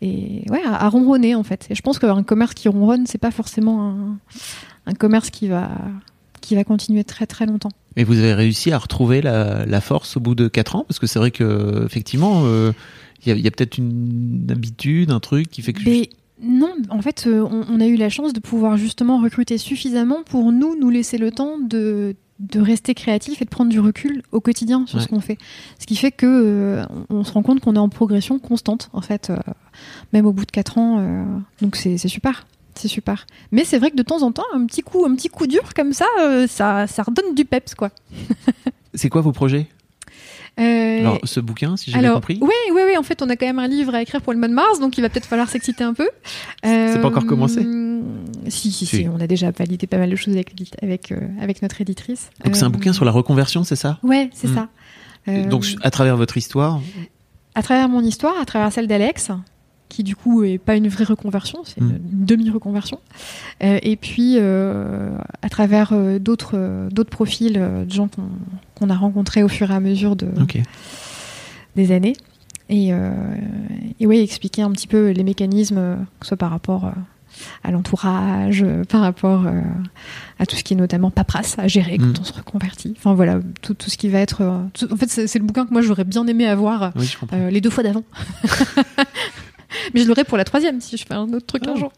et, à, ronronner en fait. Et je pense qu'un commerce qui ronronne, c'est pas forcément un, un commerce qui va, qui va continuer très très longtemps. Et vous avez réussi à retrouver la, la force au bout de 4 ans Parce que c'est vrai que effectivement, euh, il y a, peut-être une habitude, un truc qui fait que. Mais non, en fait, euh, on, on a eu la chance de pouvoir justement recruter suffisamment pour nous, nous laisser le temps de, de rester créatif et de prendre du recul au quotidien sur Ouais. ce qu'on fait. Ce qui fait que euh, on, on se rend compte qu'on est en progression constante, en fait, euh, même au bout de 4 ans. donc c'est super. C'est super. Mais c'est vrai que de temps en temps, un petit coup, un petit coup dur comme ça, euh, ça, ça redonne du peps, quoi. C'est quoi vos projets? Euh, Alors, ce bouquin, si j'ai bien compris? oui, oui, oui. En fait, on a quand même un livre à écrire pour le mois de mars, donc il va peut-être falloir s'exciter un peu. C'est pas encore commencé? Si, si, Si. si, On a déjà validé pas mal de choses avec, avec, euh, avec notre éditrice. Donc, c'est un Euh, bouquin sur la reconversion, c'est ça? Ouais, c'est Hmm. ça. Euh, Donc, à travers votre histoire, à travers mon histoire, à travers celle d'Alex, qui du coup est pas une vraie reconversion, c'est Mm. une demi-reconversion, Euh, et puis euh, à travers euh, d'autres d'autres profils de gens qu'on qu'on a rencontrés au fur et à mesure de, des années. Et, et oui, expliquer un petit peu les mécanismes, que ce soit par rapport à l'entourage, par rapport à tout ce qui est notamment paperasse à gérer quand Mm. on se reconvertit. Enfin voilà, tout, tout ce qui va être. tout- en fait, c'est c'est le bouquin que moi j'aurais bien aimé avoir Oui, les deux fois d'avant. mais je l'aurai pour la troisième si je fais un autre truc un Oh. jour.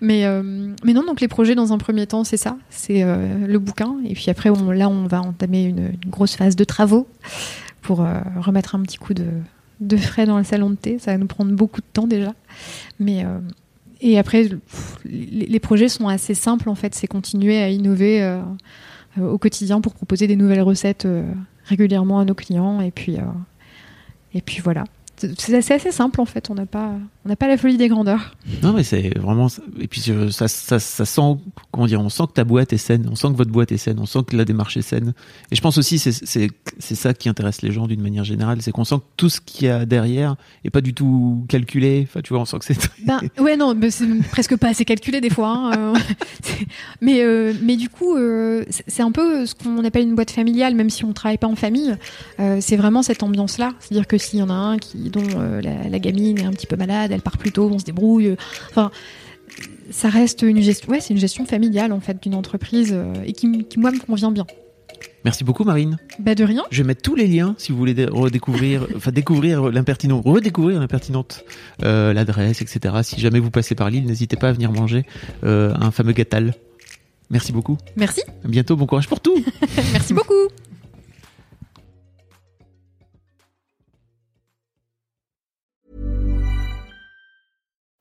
Mais, euh, mais non, donc les projets dans un premier temps, c'est ça, c'est euh, le bouquin. Et puis après, on, là, on va entamer une, une grosse phase de travaux pour euh, remettre un petit coup de, de frais dans le salon de thé. Ça va nous prendre beaucoup de temps déjà. Mais, et après, pff, les, les projets sont assez simples en fait. C'est continuer à innover au quotidien pour proposer des nouvelles recettes euh, régulièrement à nos clients. Et puis, euh, et puis voilà. C'est c'est assez simple en fait. On n'a pas, on n'a pas la folie des grandeurs. Non, mais c'est vraiment. Et puis, euh, ça, ça, ça sent. Comment dire On sent que ta boîte est saine. On sent que votre boîte est saine. On sent que la démarche est saine. Et je pense aussi, c'est ça qui intéresse les gens d'une manière générale. C'est qu'on sent que tout ce qu'il y a derrière est pas du tout calculé. Enfin, tu vois, on sent que c'est. Ben, ouais, non, mais c'est presque pas assez calculé des fois. hein, euh, mais, euh, mais du coup, euh, c'est un peu ce qu'on appelle une boîte familiale, même si on travaille pas en famille. Euh, c'est vraiment cette ambiance-là. C'est-à-dire que s'il y en a un qui, dont la, la gamine est un petit peu malade, elle part plus tôt, on se débrouille. Enfin, ça reste une gestion. Ouais, c'est une gestion familiale en fait d'une entreprise euh, et qui, moi me convient bien. Merci beaucoup Marine. Bah de rien. Je vais mettre tous les liens si vous voulez dé- redécouvrir, enfin découvrir l'impertinent, redécouvrir l'impertinente, euh, l'adresse, etc. Si jamais vous passez par l'île, n'hésitez pas à venir manger euh, un fameux gâtal. Merci beaucoup. Merci. À bientôt, bon courage pour tout. Merci beaucoup.